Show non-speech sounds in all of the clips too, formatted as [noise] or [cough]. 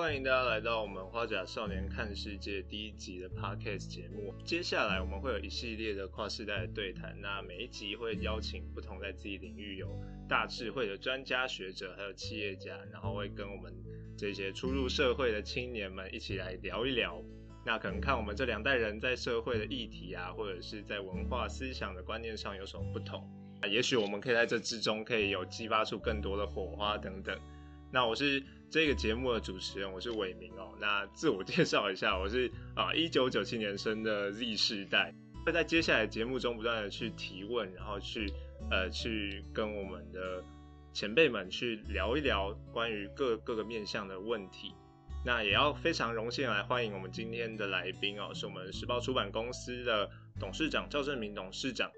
欢迎大家来到我们花甲少年看世界第一集的 podcast 节目。接下来我们会有一系列的跨世代的对谈，那每一集会邀请不同在自己领域有大智慧的专家学者，还有企业家，然后会跟我们这些初入社会的青年们一起来聊一聊。那可能看我们这两代人在社会的议题啊，或者是在文化思想的观念上有什么不同。也许我们可以在这之中可以有激发出更多的火花等等。那我是这个节目的主持人，我是伟明哦。那自我介绍一下，我是啊一九九七年生的 Z 世代，会在接下来节目中不断的去提问，然后去呃去跟我们的前辈们去聊一聊关于各各个面向的问题。那也要非常荣幸来欢迎我们今天的来宾哦，是我们时报出版公司的董事长赵正明董事长。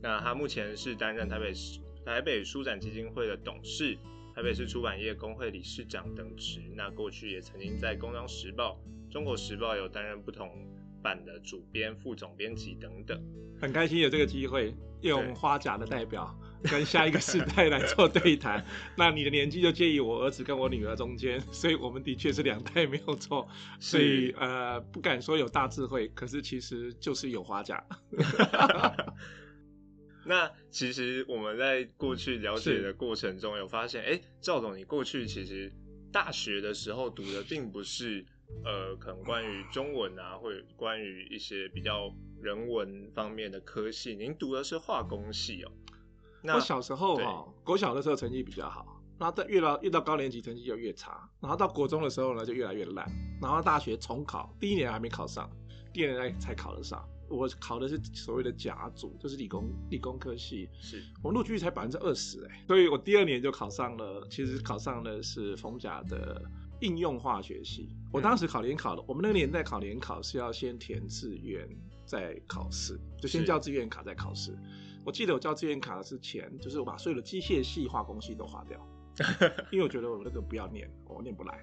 那他目前是担任台北市台北书展基金会的董事，台北市出版业工会理事长等职。那过去也曾经在《工商时报》《中国时报》有担任不同版的主编、副总编辑等等。很开心有这个机会，用花甲的代表 [laughs] 跟下一个世代来做对谈。那你的年纪就介于我儿子跟我女儿中间，所以我们的确是两代没有错。所以呃，不敢说有大智慧，可是其实就是有花甲。那其实我们在过去了解的过程中，有发现，哎，赵总，你过去其实大学的时候读的并不是呃，可能关于中文啊，或者关于一些比较人文方面的科系，您读的是化工系哦。那我小时候哈，国小的时候成绩比较好，然后到越到越到高年级成绩就越差，然后到国中的时候呢就越来越烂，然后大学重考，第一年还没考上，第二年才考得上。我考的是所谓的甲组，就是理工理工科系，是我录取率才百分之二十哎，所以我第二年就考上了，其实考上的是逢甲的应用化学系。我当时考联考的，我们那个年代考联考是要先填志愿再考试，就先交志愿卡再考试。我记得我交志愿卡之前，就是我把所有的机械系、化工系都划掉，[laughs] 因为我觉得我那个不要念，我念不来。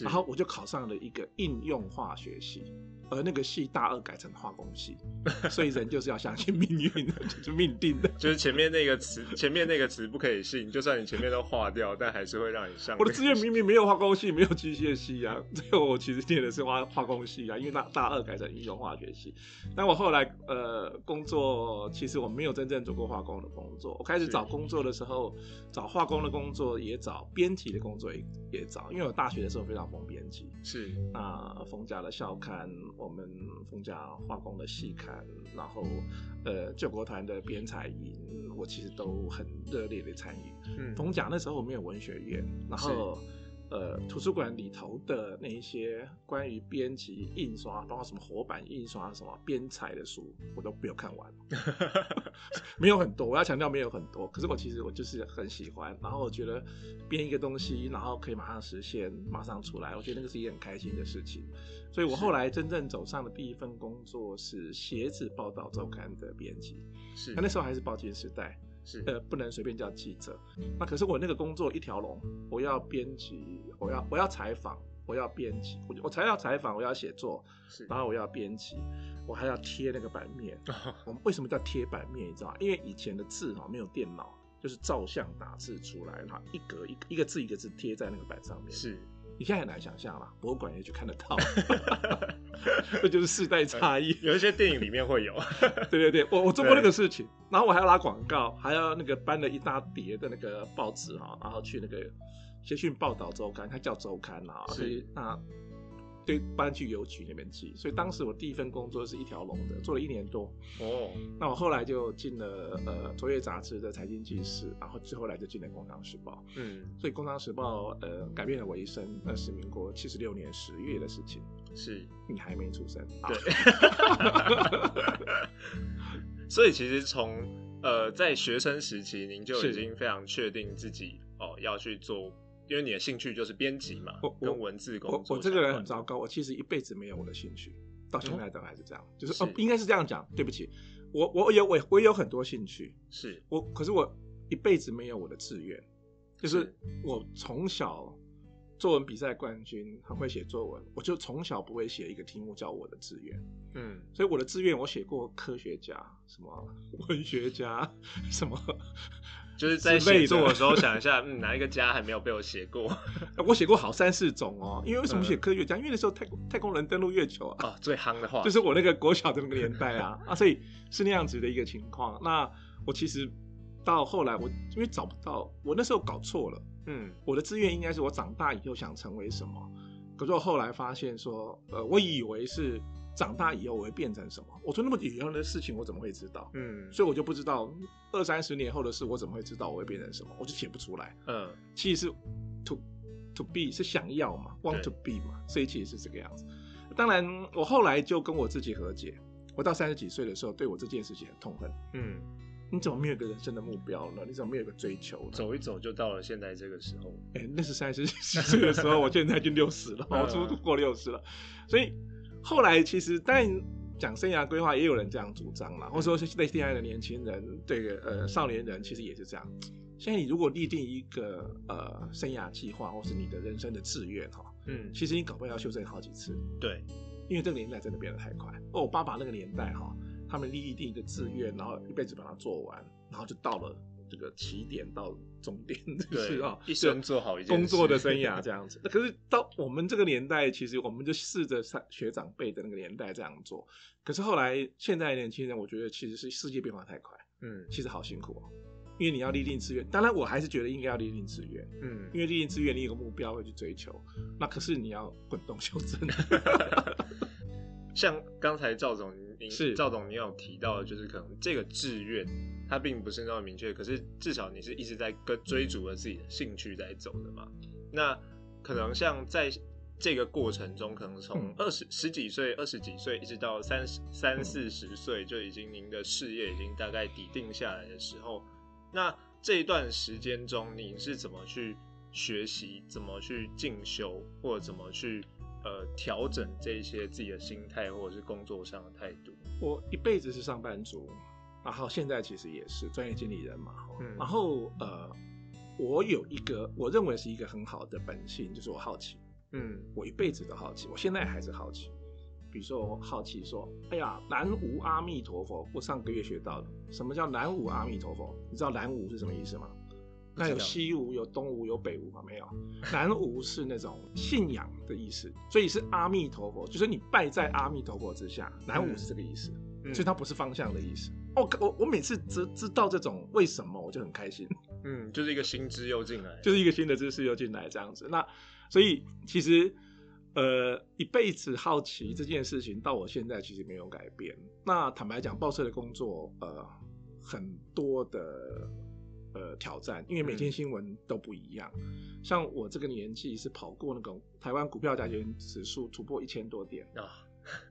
然后我就考上了一个应用化学系。而那个系大二改成化工系，[laughs] 所以人就是要相信命运的，[laughs] 就是命定的。就是前面那个词，[laughs] 前面那个词不可以信，就算你前面都化掉，但还是会让你上。我的志愿明明没有化工系，没有机械系啊，最后我其实念的是化化工系啊，因为大大二改成应用化学系。但我后来呃工作，其实我没有真正做过化工的工作。我开始找工作的时候，找化工的工作也找，编辑的工作也也找，因为我大学的时候非常疯编辑。是那冯家的校刊。我们冯家化工的系刊，然后呃救国团的编采营，我其实都很热烈的参与。嗯，冯家那时候我们有文学院，然后。呃，图书馆里头的那一些关于编辑、印刷，包括什么活版印刷、什么编裁的书，我都没有看完，[laughs] 没有很多。我要强调没有很多，可是我其实我就是很喜欢。然后我觉得编一个东西，然后可以马上实现，马上出来，我觉得那个是一件很开心的事情。所以我后来真正走上的第一份工作是《鞋子报道周刊》的编辑，是那那时候还是报金时代。是呃，不能随便叫记者。那可是我那个工作一条龙，我要编辑，我要我要采访，我要编辑，我我才要采访，我要写作，是，然后我要编辑，我还要贴那个版面。[laughs] 我们为什么叫贴版面？你知道吗？因为以前的字哈没有电脑，就是照相打字出来，然后一格一一个字一个字贴在那个板上面。是。你现在很难想象了，博物馆也去看得到，这 [laughs] 就是世代差异。有一些电影里面会有，对对对，我我做过那个事情，然后我还要拉广告，还要那个搬了一大叠的那个报纸哈，然后去那个《捷讯报道周刊》，它叫周刊啊，所以那。对，搬去邮局那边寄，所以当时我第一份工作是一条龙的，做了一年多。哦，那我后来就进了呃卓越杂志的财经记事，然后之后来就进了工商时报。嗯，所以工商时报呃改变了我一生，那是民国七十六年十月的事情。是，你还没出生。对。所以其实从呃在学生时期，您就已经非常确定自己哦要去做。因为你的兴趣就是编辑嘛，跟文字工作。我我这个人很糟糕，我其实一辈子没有我的兴趣，到现在都还是这样。就是哦，应该是这样讲，对不起，我我有我我有很多兴趣，是我可是我一辈子没有我的志愿，就是我从小作文比赛冠军，很会写作文，我就从小不会写一个题目叫我的志愿，嗯，所以我的志愿我写过科学家，什么文学家，什么，就是在写作的时候想一下，嗯，哪一个家还没有被我写过？[laughs] 我写过好三四种哦，因为为什么写科学家？因为那时候太太空人登陆月球啊，最夯的话，就是我那个国小的那个年代啊，啊，所以是那样子的一个情况。那我其实到后来，我因为找不到，我那时候搞错了。嗯，我的志愿应该是我长大以后想成为什么，可是我后来发现说，呃，我以为是长大以后我会变成什么。我说那么远的事情我怎么会知道？嗯，所以我就不知道二三十年后的事我怎么会知道我会变成什么，我就写不出来。嗯，其实是 to to be 是想要嘛，want to be 嘛，所以其实是这个样子。当然，我后来就跟我自己和解。我到三十几岁的时候，对我这件事情很痛恨。嗯。你怎么没有一个人生的目标呢？你怎么没有个追求？走一走就到了现在这个时候。哎，那是三十几岁的时候，我现在就六十了，[laughs] 我足过六十了。所以后来其实，但讲生涯规划，也有人这样主张了，或者说是对现在的年轻人，这个呃少年人，其实也是这样。现在你如果立定一个呃生涯计划，或是你的人生的志愿哈，嗯，其实你搞不好要修正好几次。对，因为这个年代真的变得太快。哦，我爸爸那个年代哈。他们立定一个志愿，然后一辈子把它做完，然后就到了这个起点到终点，[laughs] 是啊，一生做好一件工作的生涯这样子。那可是到我们这个年代，其实我们就试着学长辈的那个年代这样做。可是后来现在年轻人，我觉得其实是世界变化太快，嗯，其实好辛苦哦，因为你要立定志愿。当然，我还是觉得应该要立定志愿，嗯，因为立定志愿你有个目标会去追求。那可是你要滚动修正。[laughs] 像刚才赵总。您是赵总，您有提到，就是可能这个志愿它并不是那么明确，可是至少你是一直在跟追逐着自己的兴趣在走的嘛。那可能像在这个过程中，可能从二十十几岁、二十几岁一直到三十三四十岁，就已经您的事业已经大概底定下来的时候，那这一段时间中，你是怎么去学习，怎么去进修，或者怎么去？呃，调整这些自己的心态，或者是工作上的态度。我一辈子是上班族，然后现在其实也是专业经理人嘛。嗯。然后呃，我有一个我认为是一个很好的本性，就是我好奇。嗯。我一辈子都好奇，我现在还是好奇。比如说，我好奇说，哎呀，南无阿弥陀佛。我上个月学到的，什么叫南无阿弥陀佛？你知道南无是什么意思吗？那有西无、有东无、有北无吗？没有。南无是那种信仰的意思，所以是阿弥陀佛，就是你拜在阿弥陀佛之下。南无是这个意思，所以它不是方向的意思。哦，我我每次知知道这种为什么，我就很开心。[laughs] 嗯，就是一个新知又进来，就是一个新的知识又进来这样子。那所以其实呃一辈子好奇这件事情，到我现在其实没有改变。那坦白讲，报社的工作呃很多的。呃，挑战，因为每天新闻都不一样。像我这个年纪是跑过那个台湾股票价钱指数突破一千多点啊，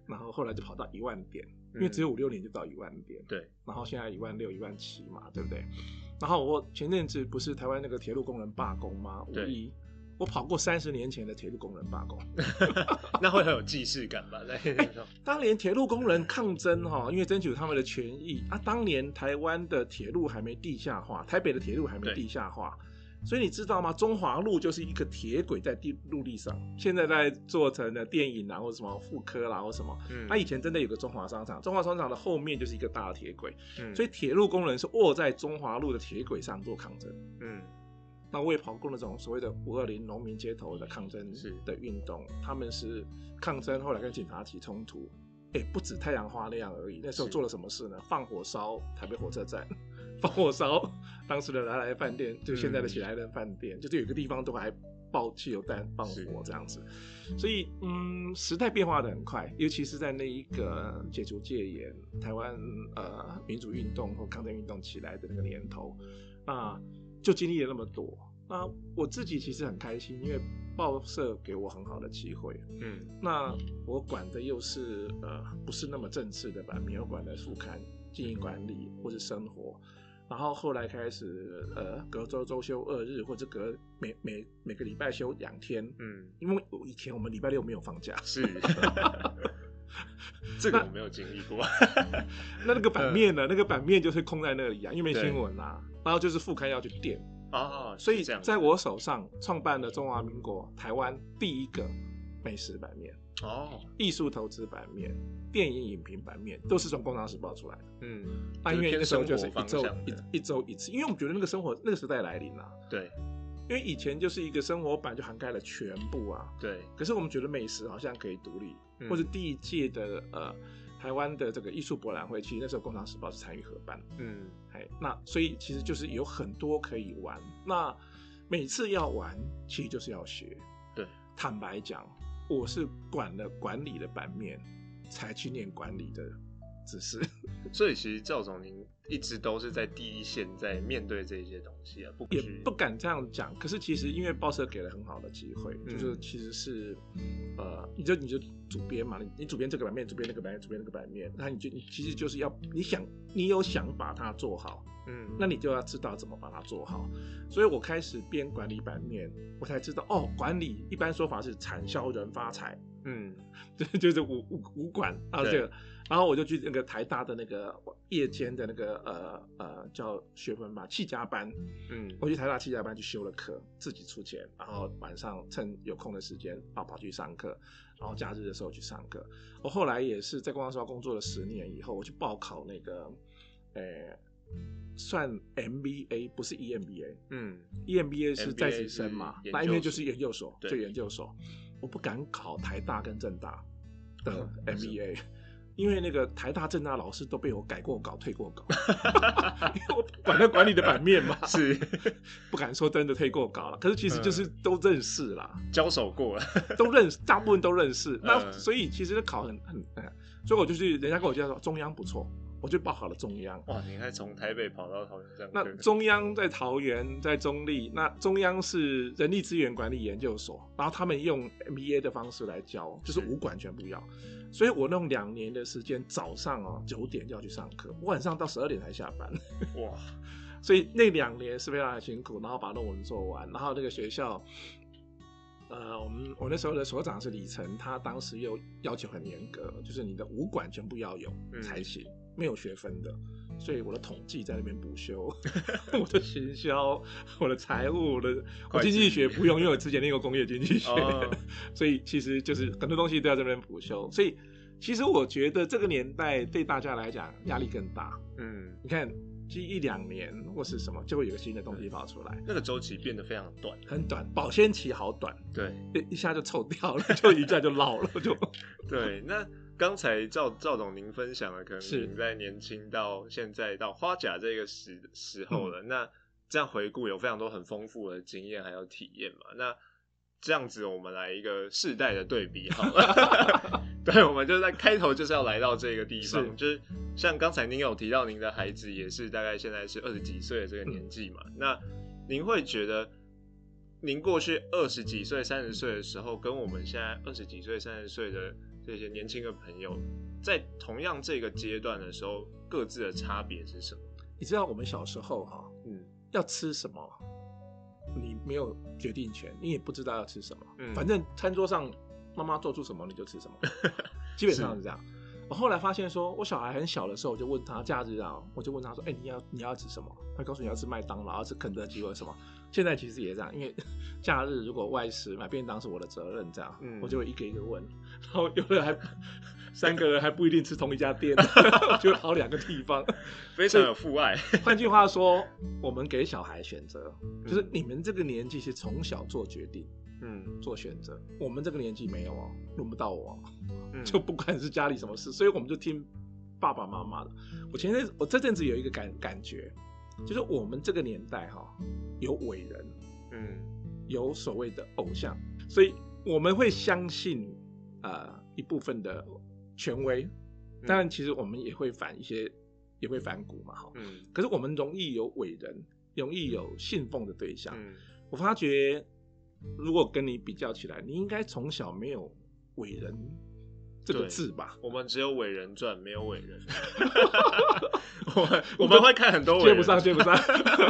然后后来就跑到一万点，因为只有五六年就到一万点。对，然后现在一万六、一万七嘛，对不对？然后我前阵子不是台湾那个铁路工人罢工吗？五一。我跑过三十年前的铁路工人罢工，[laughs] 那会很有既视感吧？在当年铁路工人抗争哈，因为争取他们的权益啊。当年台湾的铁路还没地下化，台北的铁路还没地下化，所以你知道吗？中华路就是一个铁轨在地陆地上，现在在做成的电影啊，或什么妇科啦，或什么。嗯。那以前真的有个中华商场，中华商场的后面就是一个大铁轨，嗯。所以铁路工人是卧在中华路的铁轨上做抗争，嗯。那我也跑过那种所谓的五二零农民街头的抗争的运动，他们是抗争，后来跟警察起冲突，哎，不止太阳花那样而已。那时候做了什么事呢？放火烧台北火车站，[laughs] [laughs] 放火烧当时的来来饭店，就现在的喜来登饭店，就是有个地方都还爆汽油弹、放火这样子。所以，嗯，时代变化的很快，尤其是在那一个解除戒严、台湾呃民主运动或抗争运动起来的那个年头，那。就经历了那么多，那我自己其实很开心，因为报社给我很好的机会。嗯，那我管的又是呃不是那么正式的版面，我管的副刊经营管理或是生活，然后后来开始呃隔周周休二日，或者隔每每每个礼拜休两天。嗯，因为以前我们礼拜六没有放假。是，[laughs] 这个我没有经历过。[laughs] 那那个版面呢？那个版面就是空在那里啊，因为没新闻啊。然后就是副刊要去垫，啊，所以在我手上创办了中华民国台湾第一个美食版面哦，艺术投资版面、电影影评版面都是从《工商时报》出来的。嗯，啊因为那时候就是一周一一周一次，因为我们觉得那个生活那个时代来临了。对，因为以前就是一个生活版就涵盖了全部啊。对，可是我们觉得美食好像可以独立，或者第一届的呃。台湾的这个艺术博览会，其实那时候《工商时报》是参与合办，嗯，哎，那所以其实就是有很多可以玩。那每次要玩，其实就是要学。对，坦白讲，我是管了管理的版面，才去念管理的知识。[laughs] 所以其实赵总您。一直都是在第一线，在面对这些东西啊，不也不敢这样讲。可是其实因为报社给了很好的机会，就是其实是，呃，你就你就主编嘛，你你主编这个版面，主编那个版面，主编那个版面，那你就你其实就是要你想你有想把它做好，嗯，那你就要知道怎么把它做好。所以我开始编管理版面，我才知道哦，管理一般说法是产销人发财，嗯，就 [laughs] 就是五五五管啊这个。然后我就去那个台大的那个夜间的那个呃呃叫学分吧，气家班，嗯，我去台大气家班去修了课，自己出钱，然后晚上趁有空的时间啊跑去上课，然后假日的时候去上课。我后来也是在公安所工作了十年以后，我去报考那个，呃，算 MBA 不是 EMBA，嗯，EMBA 是在职生嘛，那 MBA 就是研究所，就研究所，我不敢考台大跟政大的 MBA。因为那个台大政大老师都被我改过稿、退过稿，[laughs] 因为我管他管理的版面嘛，是不敢说真的退过稿了。可是其实就是都认识啦，交手过了，都认识，大部分都认识。那所以其实考很很，所以我就去，人家跟我介绍说中央不错。我就报考了中央。哇，你还从台北跑到桃园这样？那中央在桃园，在中立。那中央是人力资源管理研究所，然后他们用 MBA 的方式来教，就是五管全部要。所以我弄两年的时间，早上哦九点就要去上课，晚上到十二点才下班。哇！[laughs] 所以那两年是非常的辛苦，然后把论文做完，然后那个学校，呃，我们我那时候的所长是李晨，他当时又要求很严格，就是你的武馆全部要有才行。没有学分的，所以我的统计在那边补修，[laughs] 我的行销、[laughs] 我的财务、我的经济学不用，因为我之前那个工业经济学，[laughs] 所以其实就是很多东西都要这边补修。所以其实我觉得这个年代对大家来讲压力更大。嗯，你看，实一两年或是什么，就会有个新的东西跑出来，那个周期变得非常短，很短，保鲜期好短，对，一下就臭掉了，就一下就老了，就。对，那。刚才赵赵总您分享了，可能您在年轻到现在到花甲这个时时候了，那这样回顾有非常多很丰富的经验还有体验嘛？那这样子我们来一个世代的对比好了。[laughs] [laughs] 对，我们就在开头就是要来到这个地方，就是像刚才您有提到您的孩子也是大概现在是二十几岁的这个年纪嘛？那您会觉得您过去二十几岁、三十岁的时候，跟我们现在二十几岁、三十岁的这些年轻的朋友，在同样这个阶段的时候，各自的差别是什么？你知道我们小时候哈，嗯，要吃什么，你没有决定权，你也不知道要吃什么，嗯，反正餐桌上妈妈做出什么你就吃什么，[laughs] 基本上是这样。我后来发现，说我小孩很小的时候，我就问他假日啊，我就问他说，哎，你要你要吃什么？他告诉你要吃麦当劳，要吃肯德基或者什么。现在其实也这样，因为 [laughs] 假日如果外食买便当是我的责任，这样，我就会一个一个问，然后有的还三个人还不一定吃同一家店，[laughs] 就跑两个地方，非常有父爱。换句话说，我们给小孩选择，就是你们这个年纪是从小做决定，嗯，做选择。我们这个年纪没有哦，轮不到我，[laughs] 就不管是家里什么事，所以我们就听爸爸妈妈的。我前阵我这阵子有一个感感觉。就是我们这个年代哈，有伟人，嗯，有所谓的偶像，所以我们会相信呃一部分的权威，当然其实我们也会反一些，也会反骨嘛哈，嗯，可是我们容易有伟人，容易有信奉的对象，嗯，我发觉如果跟你比较起来，你应该从小没有伟人。这个字吧，我们只有伟人传，没有伟人。[laughs] 我我们会看很多，接不上，接不上。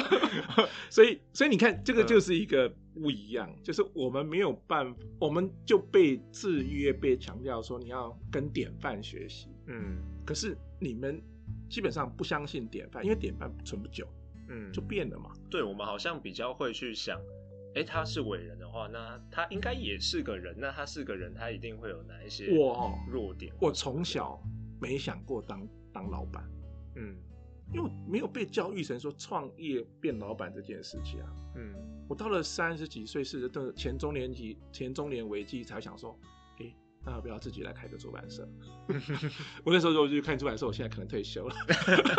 [laughs] 所以，所以你看，这个就是一个不一样，就是我们没有办法，我们就被制约，被强调说你要跟典范学习。嗯，可是你们基本上不相信典范，因为典范存不久。嗯，就变了嘛。对，我们好像比较会去想，哎，他是伟人的话，那他应该也是个人。那他是个人，他一定会有哪一些我弱点？我从小没想过当当老板，嗯，因为没有被教育成说创业变老板这件事情啊。嗯，我到了三十几岁是的前中年级前中年危机才想说。那要不要自己来开个出版社？[laughs] 我那时候就去看出版社，我现在可能退休了，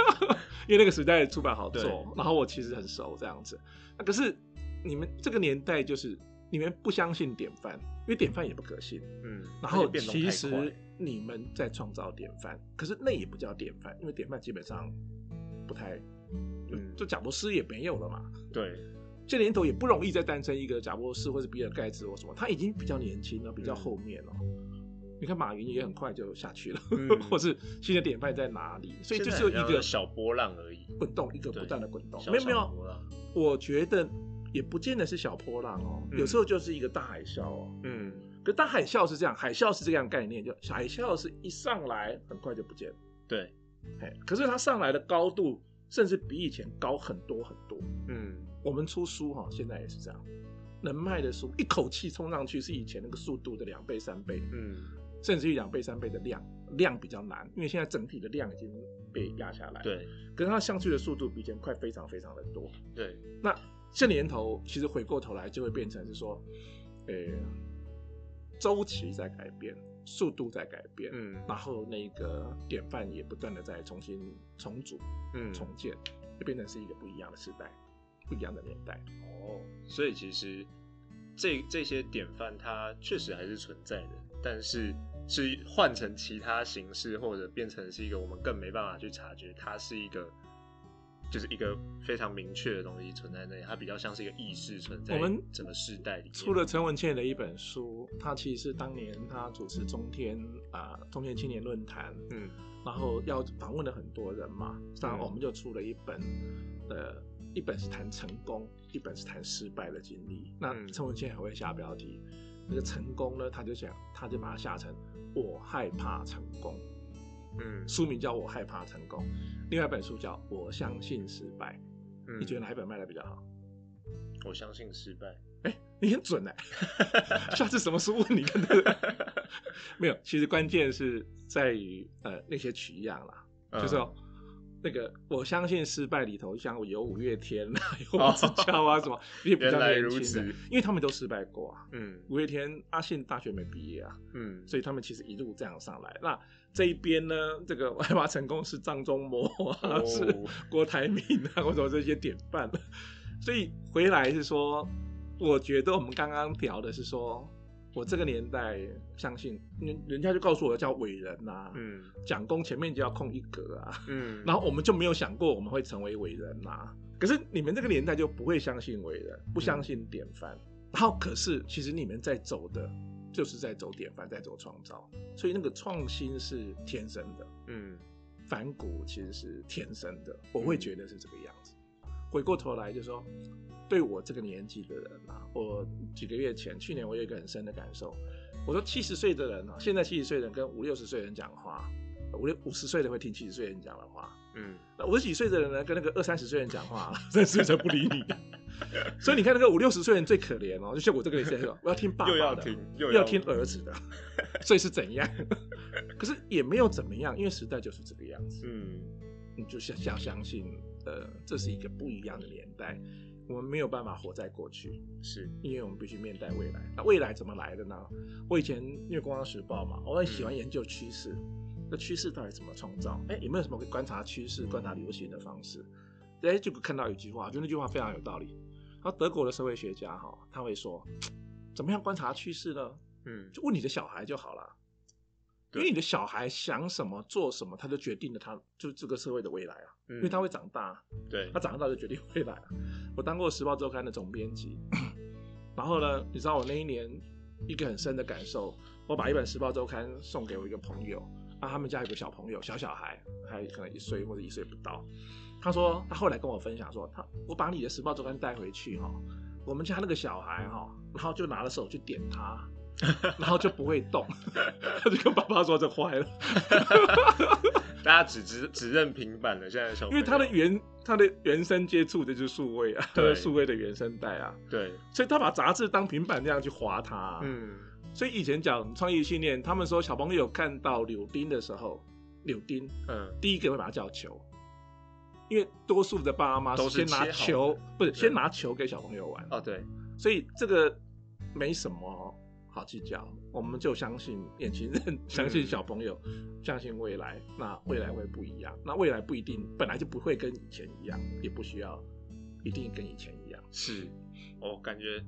[laughs] 因为那个时代出版好做。然后我其实很熟这样子。那可是你们这个年代就是你们不相信典范，因为典范也不可信。嗯。然后其实你们在创造典范，可是那也不叫典范，因为典范基本上不太，嗯，就贾博士也没有了嘛。对。这年头也不容易再诞生一个贾博士或者比尔盖茨或什么，他已经比较年轻了，比较后面了。你看马云也很快就下去了，[laughs] 或是新的典范在哪里？所以就是一个小波浪而已，滚动一个不断的滚动。没有没有，我觉得也不见得是小波浪哦，有时候就是一个大海啸哦。嗯，可大海啸是这样，海啸是这样概念，就海啸是一上来很快就不见了。对，哎，可是它上来的高度甚至比以前高很多很多。嗯，我们出书哈，现在也是这样，能卖的书一口气冲上去是以前那个速度的两倍三倍。嗯。甚至于两倍、三倍的量，量比较难，因为现在整体的量已经被压下来。对，可是它上去的速度比以前快非常非常的多。对，那这年头其实回过头来就会变成是说，呃，周期在改变，速度在改变，嗯，然后那个典范也不断的在重新重组、嗯，重建，就变成是一个不一样的时代，不一样的年代。哦，所以其实这这些典范它确实还是存在的。但是是换成其他形式，或者变成是一个我们更没办法去察觉，它是一个，就是一个非常明确的东西存在那里，它比较像是一个意识存在。我们整个时代里出了陈文茜的一本书，他其实是当年他主持中天啊中天青年论坛，嗯，然后要访问了很多人嘛，然后我们就出了一本，呃，一本是谈成功，一本是谈失败的经历。那陈文茜还会下标题。那个成功呢，他就想，他就把它下成我害怕成功，嗯，书名叫我害怕成功，另外一本书叫我相信失败，你觉得哪一本卖的比较好？我相信失败，哎，你很准哎，[laughs] 下次什么书问你？[laughs] 没有，其实关键是在于呃那些取样啦，就是。那个我相信失败里头，像有五月天啊，有王子乔啊什么，[laughs] 也比较年轻的，因为他们都失败过啊。嗯，五月天阿信大学没毕业啊，嗯，所以他们其实一路这样上来。那这一边呢，这个外发成功是张忠谋啊，是 [laughs] 郭台铭啊，或者这些典范。所以回来是说，我觉得我们刚刚聊的是说。我这个年代相信，人人家就告诉我叫伟人呐，嗯，讲功前面就要空一格啊，嗯，然后我们就没有想过我们会成为伟人呐。可是你们这个年代就不会相信伟人，不相信典范，然后可是其实你们在走的，就是在走典范，在走创造，所以那个创新是天生的，嗯，反骨其实是天生的，我会觉得是这个样子。回过头来就说。对我这个年纪的人啊，我几个月前、去年我有一个很深的感受。我说七十岁的人啊，现在七十岁人跟五六十岁人讲话，五六五十岁的会听七十岁人讲的话，嗯，那五十几岁的人呢，跟那个二三十岁人讲话，三十岁才不理你。所以你看那个五六十岁人最可怜哦，就像我这个年纪，[laughs] 我要听爸爸的，又要听儿子的，所以是怎样？可是也没有怎么样，因为时代就是这个样子。嗯，你就想想相信，呃，这是一个不一样的年代。我们没有办法活在过去，是因为我们必须面对未来。那未来怎么来的呢？我以前因为《工商时报》嘛，我很喜欢研究趋势。那趋势到底怎么创造？哎，有没有什么可以观察趋势、观察流行的方式？哎，就看到一句话，就那句话非常有道理。然后德国的社会学家哈，他会说，怎么样观察趋势呢？嗯，就问你的小孩就好了。因为你的小孩想什么做什么，他就决定了他就这个社会的未来啊。因为他会长大，对，他长大就决定未来啊。我当过《时报周刊》的总编辑，[clears throat] 然后呢，你知道我那一年一个很深的感受，我把一本《时报周刊》送给我一个朋友，啊，他们家有个小朋友，小小孩，还可能一岁或者一岁不到。他说他后来跟我分享说，他我把你的《时报周刊》带回去哈，我们家那个小孩哈，然后就拿了手去点他。然后就不会动，他就跟爸爸说：“这坏了。[laughs] ”大家只只只认平板了。现在小因为他的原他的原生接触的就是数位啊，对，[laughs] 数位的原生代啊，对，所以他把杂志当平板那样去划它。嗯，所以以前讲创意训练，他们说小朋友看到柳丁的时候，柳丁，嗯，第一个会把它叫球，因为多数的爸爸妈妈都是先拿球，不是先拿球给小朋友玩。哦，对，所以这个没什么。好计较，我们就相信年轻人，[laughs] 相信小朋友，相信未来。那未来会不一样，那未来不一定，本来就不会跟以前一样，也不需要一定跟以前一样。是，我感觉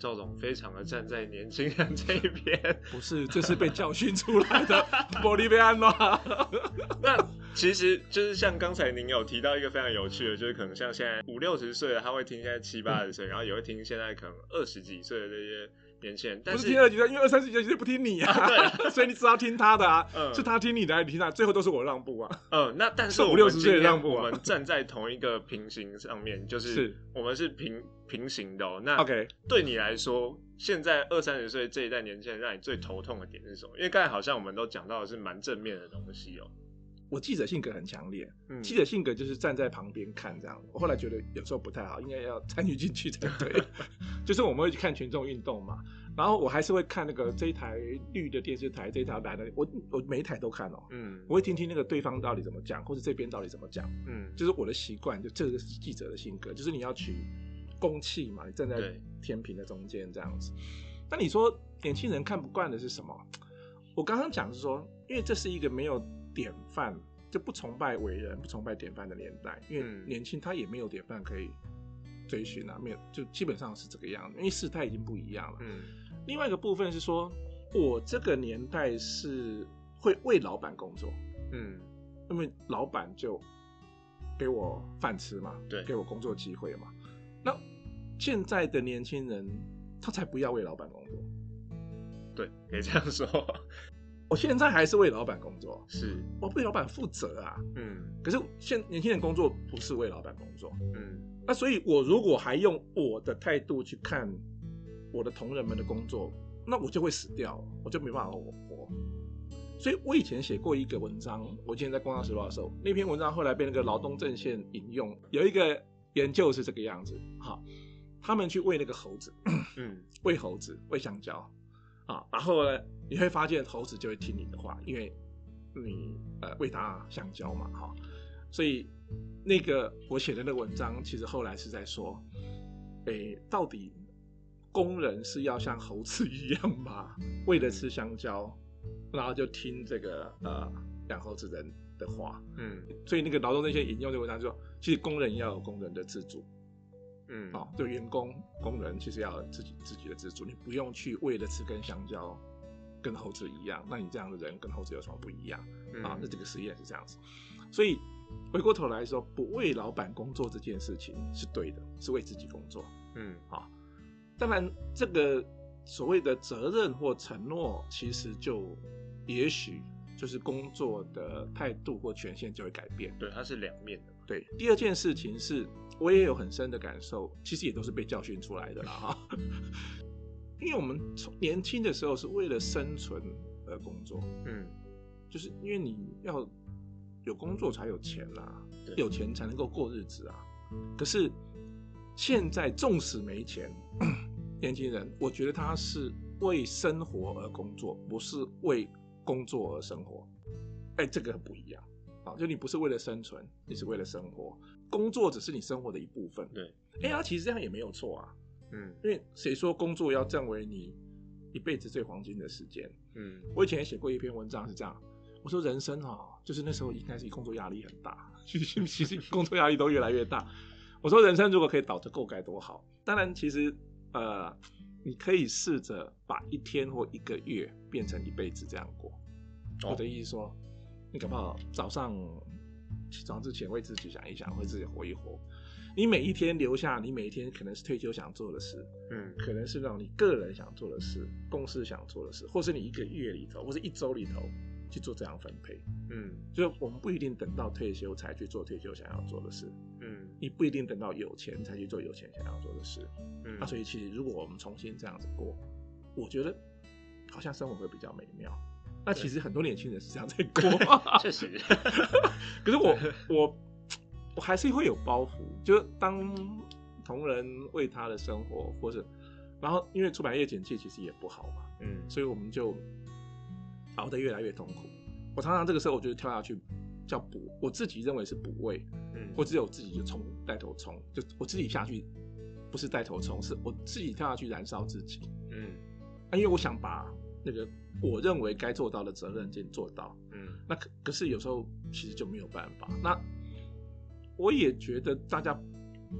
赵总非常的站在年轻人这一边。[laughs] 不是，这是被教训出来的。玻利维安吗？[laughs] 那其实就是像刚才您有提到一个非常有趣的，就是可能像现在五六十岁的他会听现在七八十岁，然后也会听现在可能二十几岁的这些。年轻人，不是听二级的，因为二三十几岁不听你啊，对，[laughs] 所以你只要听他的啊，是他听你的，还是听他？最后都是我让步啊。嗯，那但是五六十岁让步，我们站在同一个平行上面，就是我们是平平行的哦。那 OK，对你来说，现在二三十岁这一代年轻人，让你最头痛的点是什么？因为刚才好像我们都讲到的是蛮正面的东西哦。我记者性格很强烈，记者性格就是站在旁边看这样。我后来觉得有时候不太好，应该要参与进去才对。[laughs] 就是我们会去看群众运动嘛，然后我还是会看那个这一台绿的电视台，这一台蓝的，我我每一台都看哦。嗯，我会听听那个对方到底怎么讲，或者这边到底怎么讲。嗯，就是我的习惯，就这个是记者的性格，就是你要取公器嘛，你站在天平的中间这样子。那你说年轻人看不惯的是什么？我刚刚讲是说，因为这是一个没有。典范就不崇拜伟人，不崇拜典范的年代，因为年轻他也没有典范可以追寻啊，没有，就基本上是这个样子，因为时代已经不一样了。嗯，另外一个部分是说，我这个年代是会为老板工作，嗯，因为老板就给我饭吃嘛，对，给我工作机会嘛。那现在的年轻人，他才不要为老板工作，对，可以这样说。我现在还是为老板工作，是。我为老板负责啊。嗯，可是现年轻人工作不是为老板工作，嗯，那所以我如果还用我的态度去看我的同仁们的工作，那我就会死掉，我就没办法活。所以我以前写过一个文章，我以前在《工商时报》的时候，那篇文章后来被那个劳动阵线引用，有一个研究是这个样子，哈，他们去喂那个猴子，嗯，喂猴子，喂香蕉。啊，然后呢，你会发现猴子就会听你的话，因为你呃喂它香蕉嘛，哈，所以那个我写的那个文章，其实后来是在说，诶，到底工人是要像猴子一样吗？为了吃香蕉，然后就听这个呃养猴子人的话，嗯，所以那个劳动那些引用的文章就说，其实工人要有工人的自主。嗯，好，对员工工人其实要自己自己的自主，你不用去为了吃根香蕉，跟猴子一样。那你这样的人跟猴子有什么不一样？啊，那这个实验是这样子。所以回过头来说，不为老板工作这件事情是对的，是为自己工作。嗯，好。当然，这个所谓的责任或承诺，其实就也许就是工作的态度或权限就会改变。对，它是两面的。对，第二件事情是。我也有很深的感受，其实也都是被教训出来的啦哈。[laughs] 因为我们从年轻的时候是为了生存而工作，嗯，就是因为你要有工作才有钱啦，有钱才能够过日子啊。可是现在纵使没钱，[clears throat] 年轻人，我觉得他是为生活而工作，不是为工作而生活。哎，这个不一样啊，就你不是为了生存，你是为了生活。工作只是你生活的一部分。对，哎呀，其实这样也没有错啊。嗯，因为谁说工作要占为你一辈子最黄金的时间？嗯，我以前也写过一篇文章是这样，我说人生啊，就是那时候应该是工作压力很大，其 [laughs] 实其实工作压力都越来越大。我说人生如果可以倒着够该多好。当然，其实呃，你可以试着把一天或一个月变成一辈子这样过。我的意思说，你搞不好早上。起床之前为自己想一想，为自己活一活。你每一天留下，你每一天可能是退休想做的事，嗯，可能是让你个人想做的事，公司想做的事，或是你一个月里头，或是一周里头去做这样分配，嗯，就我们不一定等到退休才去做退休想要做的事，嗯，你不一定等到有钱才去做有钱想要做的事，嗯，那所以其实如果我们重新这样子过，我觉得好像生活会比较美妙。那其实很多年轻人是这样在过，[laughs] [laughs] 确实。[laughs] 可是我我我还是会有包袱，就是当同人为他的生活，或者然后因为出版业简介其实也不好嘛，嗯，所以我们就熬得越来越痛苦。我常常这个时候我就跳下去叫补，我自己认为是补位，嗯，或只有自己就冲带头冲，就我自己下去，不是带头冲，是我自己跳下去燃烧自己，嗯，啊，因为我想把那个我认为该做到的责任先做到，嗯，那可可是有时候其实就没有办法，那我也觉得大家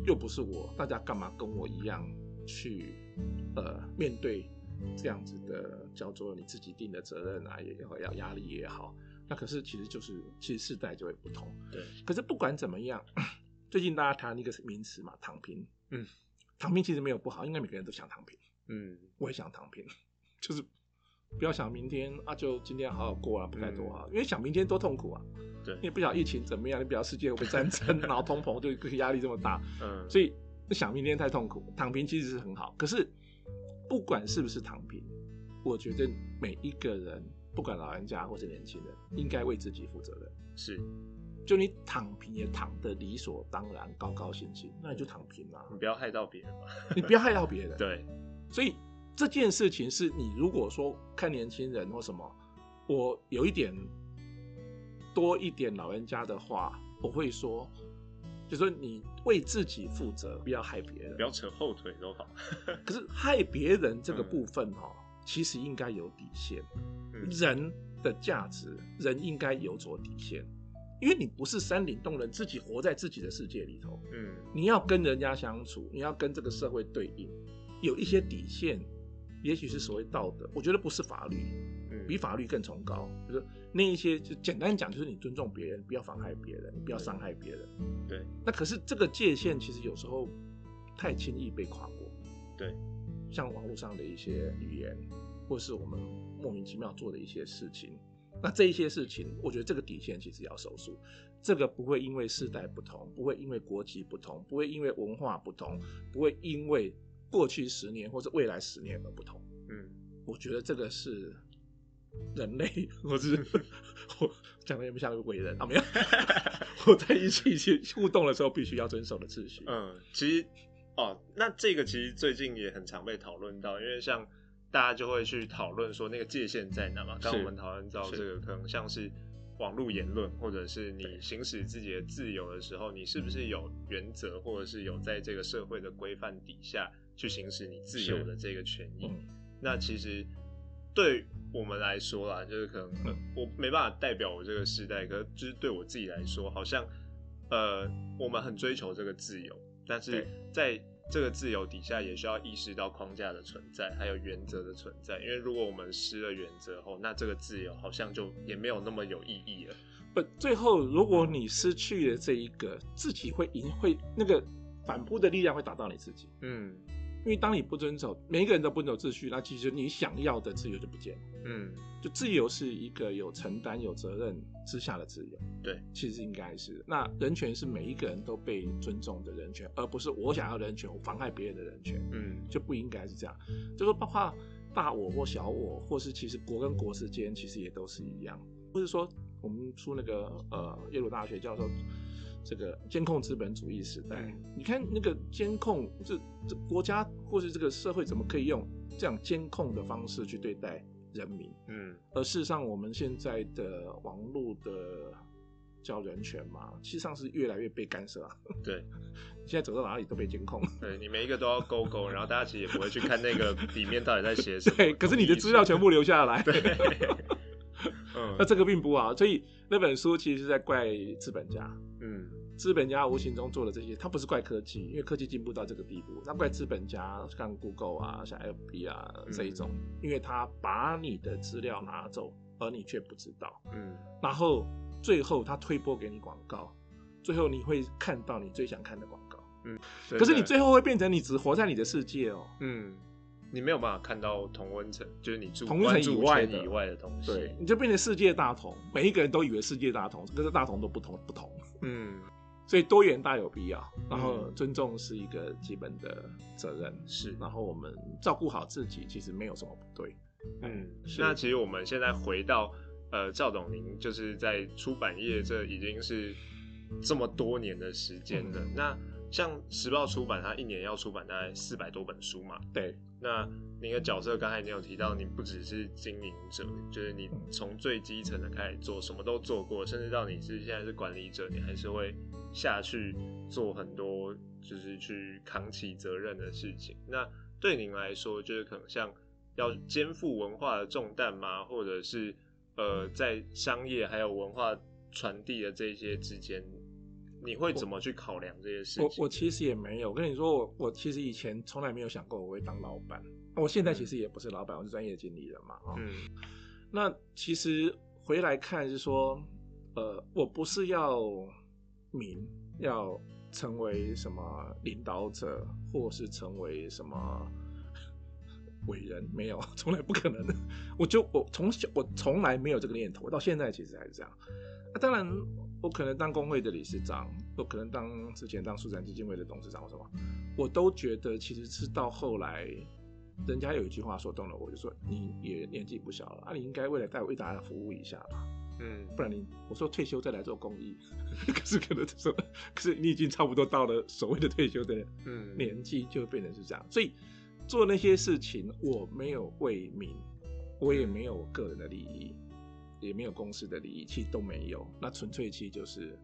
又不是我，大家干嘛跟我一样去呃面对这样子的叫做你自己定的责任啊，也要压力也好。那可是其实就是，其实世代就会不同。对。可是不管怎么样，[coughs] 最近大家谈一个名词嘛，躺平。嗯。躺平其实没有不好，应该每个人都想躺平。嗯。我也想躺平，[laughs] 就是不要想明天啊，就今天好好过啊，不太多好，因为想明天多痛苦啊。对。你不晓得疫情怎么样，你不晓得世界会不会战争，然后通膨就压力这么大。嗯。所以想明天太痛苦，躺平其实是很好。可是不管是不是躺平，我觉得每一个人。不管老人家或是年轻人，应该为自己负责任。是，就你躺平也躺得理所当然、高高兴兴，那你就躺平嘛。你不要害到别人嘛。你不要害到别人。[laughs] 对。所以这件事情是你如果说看年轻人或什么，我有一点多一点老人家的话，我会说，就说你为自己负责，不要害别人，不要扯后腿都好。[laughs] 可是害别人这个部分哈。其实应该有底线，人的价值，人应该有所底线，因为你不是山顶洞人，自己活在自己的世界里头，嗯，你要跟人家相处，你要跟这个社会对应，有一些底线，也许是所谓道德，我觉得不是法律，比法律更崇高，就是那一些，就简单讲，就是你尊重别人，不要妨害别人，不要伤害别人，对。那可是这个界限其实有时候太轻易被跨过，对。像网络上的一些语言，或是我们莫名其妙做的一些事情，那这一些事情，我觉得这个底线其实要守住。这个不会因为世代不同，不会因为国籍不同，不会因为文化不同，不会因为过去十年或者未来十年而不同。嗯，我觉得这个是人类，[laughs] 或是 [laughs] 我讲的也不像个伟人啊，没有。[laughs] 我在一起去互动的时候，必须要遵守的秩序。嗯，其实。哦，那这个其实最近也很常被讨论到，因为像大家就会去讨论说那个界限在哪嘛。刚我们讨论到这个，可能像是网络言论，或者是你行使自己的自由的时候，你是不是有原则，或者是有在这个社会的规范底下去行使你自由的这个权益？那其实对我们来说啦，就是可能我没办法代表我这个时代，可就是对我自己来说，好像呃，我们很追求这个自由。但是在这个自由底下，也需要意识到框架的存在，还有原则的存在。因为如果我们失了原则后，那这个自由好像就也没有那么有意义了。不，最后如果你失去了这一个，自己会赢，会那个反扑的力量会打到你自己。嗯。因为当你不遵守，每一个人都不遵守秩序，那其实你想要的自由就不见了。嗯，就自由是一个有承担、有责任之下的自由。对，其实应该是。那人权是每一个人都被尊重的人权，而不是我想要人权，我妨碍别人的人权。嗯，就不应该是这样。就说包括大我或小我，或是其实国跟国之间，其实也都是一样。或是说，我们出那个呃耶鲁大学教授。这个监控资本主义时代，你看那个监控，这这国家或是这个社会怎么可以用这样监控的方式去对待人民？嗯，而事实上，我们现在的网络的叫人权嘛，实际上是越来越被干涉啊。对，[laughs] 现在走到哪里都被监控。对你每一个都要勾勾，然后大家其实也不会去看那个里面到底在写什么。[laughs] 对，可是你的资料全部留下来。对，嗯，那这个并不啊，所以那本书其实是在怪资本家。嗯。资本家无形中做的这些，他不是怪科技，因为科技进步到这个地步，那怪资本家，像 Google 啊，像 FB 啊这一种，因为他把你的资料拿走，而你却不知道，嗯，然后最后他推播给你广告，最后你会看到你最想看的广告，嗯，可是你最后会变成你只活在你的世界哦，嗯，你没有办法看到同温层，就是你住同温层以外的以外的东西，对，你就变成世界大同，每一个人都以为世界大同，可是大同都不同不同，嗯。[laughs] 所以多元大有必要，然后尊重是一个基本的责任，是，然后我们照顾好自己，其实没有什么不对。嗯，那其实我们现在回到呃赵董您就是在出版业，这已经是这么多年的时间了。那像时报出版，它一年要出版大概四百多本书嘛？对。那您的角色刚才你有提到，你不只是经营者，就是你从最基层的开始做，什么都做过，甚至到你是现在是管理者，你还是会下去做很多，就是去扛起责任的事情。那对您来说，就是可能像要肩负文化的重担吗？或者是呃，在商业还有文化传递的这些之间？你会怎么去考量这些事情？我我其实也没有，我跟你说，我我其实以前从来没有想过我会当老板。我现在其实也不是老板，我是专业经理人嘛。啊，嗯。那其实回来看是说，呃，我不是要名，要成为什么领导者，或是成为什么伟人，没有，[laughs] 从来不可能。我就我从小我从来没有这个念头，到现在其实还是这样。那当然。我可能当工会的理事长，我可能当之前当舒展基金会的董事长，或什么，我都觉得其实是到后来，人家有一句话说动了我，就说你也年纪不小了啊，你应该未来带为大家服务一下吧，嗯，不然你我说退休再来做公益，[laughs] 可是可能说，可是你已经差不多到了所谓的退休的嗯。年纪，就变成是这样，所以做那些事情我没有为民，我也没有个人的利益。也没有公司的利益，其实都没有，那纯粹其实就是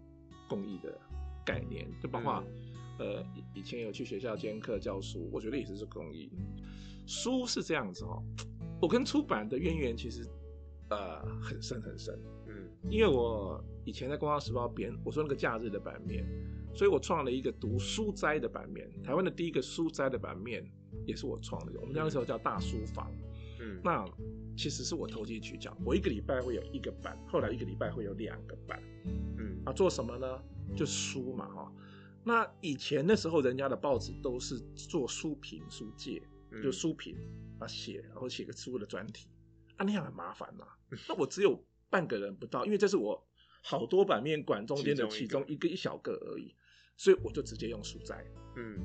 公益的概念，就包括呃以前有去学校兼课教书，我觉得也是是公益。书是这样子哦，我跟出版的渊源其实呃很深很深，嗯，因为我以前在《光华时报》编，我说那个假日的版面，所以我创了一个读书斋的版面，台湾的第一个书斋的版面也是我创的，我们那个时候叫大书房，嗯，那。其实是我投机取巧，我一个礼拜会有一个版，后来一个礼拜会有两个版，嗯，啊，做什么呢？就书嘛，哈。那以前的时候，人家的报纸都是做书评、书介，就书评啊写，然后写个书的专题，啊，那样很麻烦嘛。[laughs] 那我只有半个人不到，因为这是我好多版面馆中间的其中一个一小个而已，所以我就直接用书斋，嗯，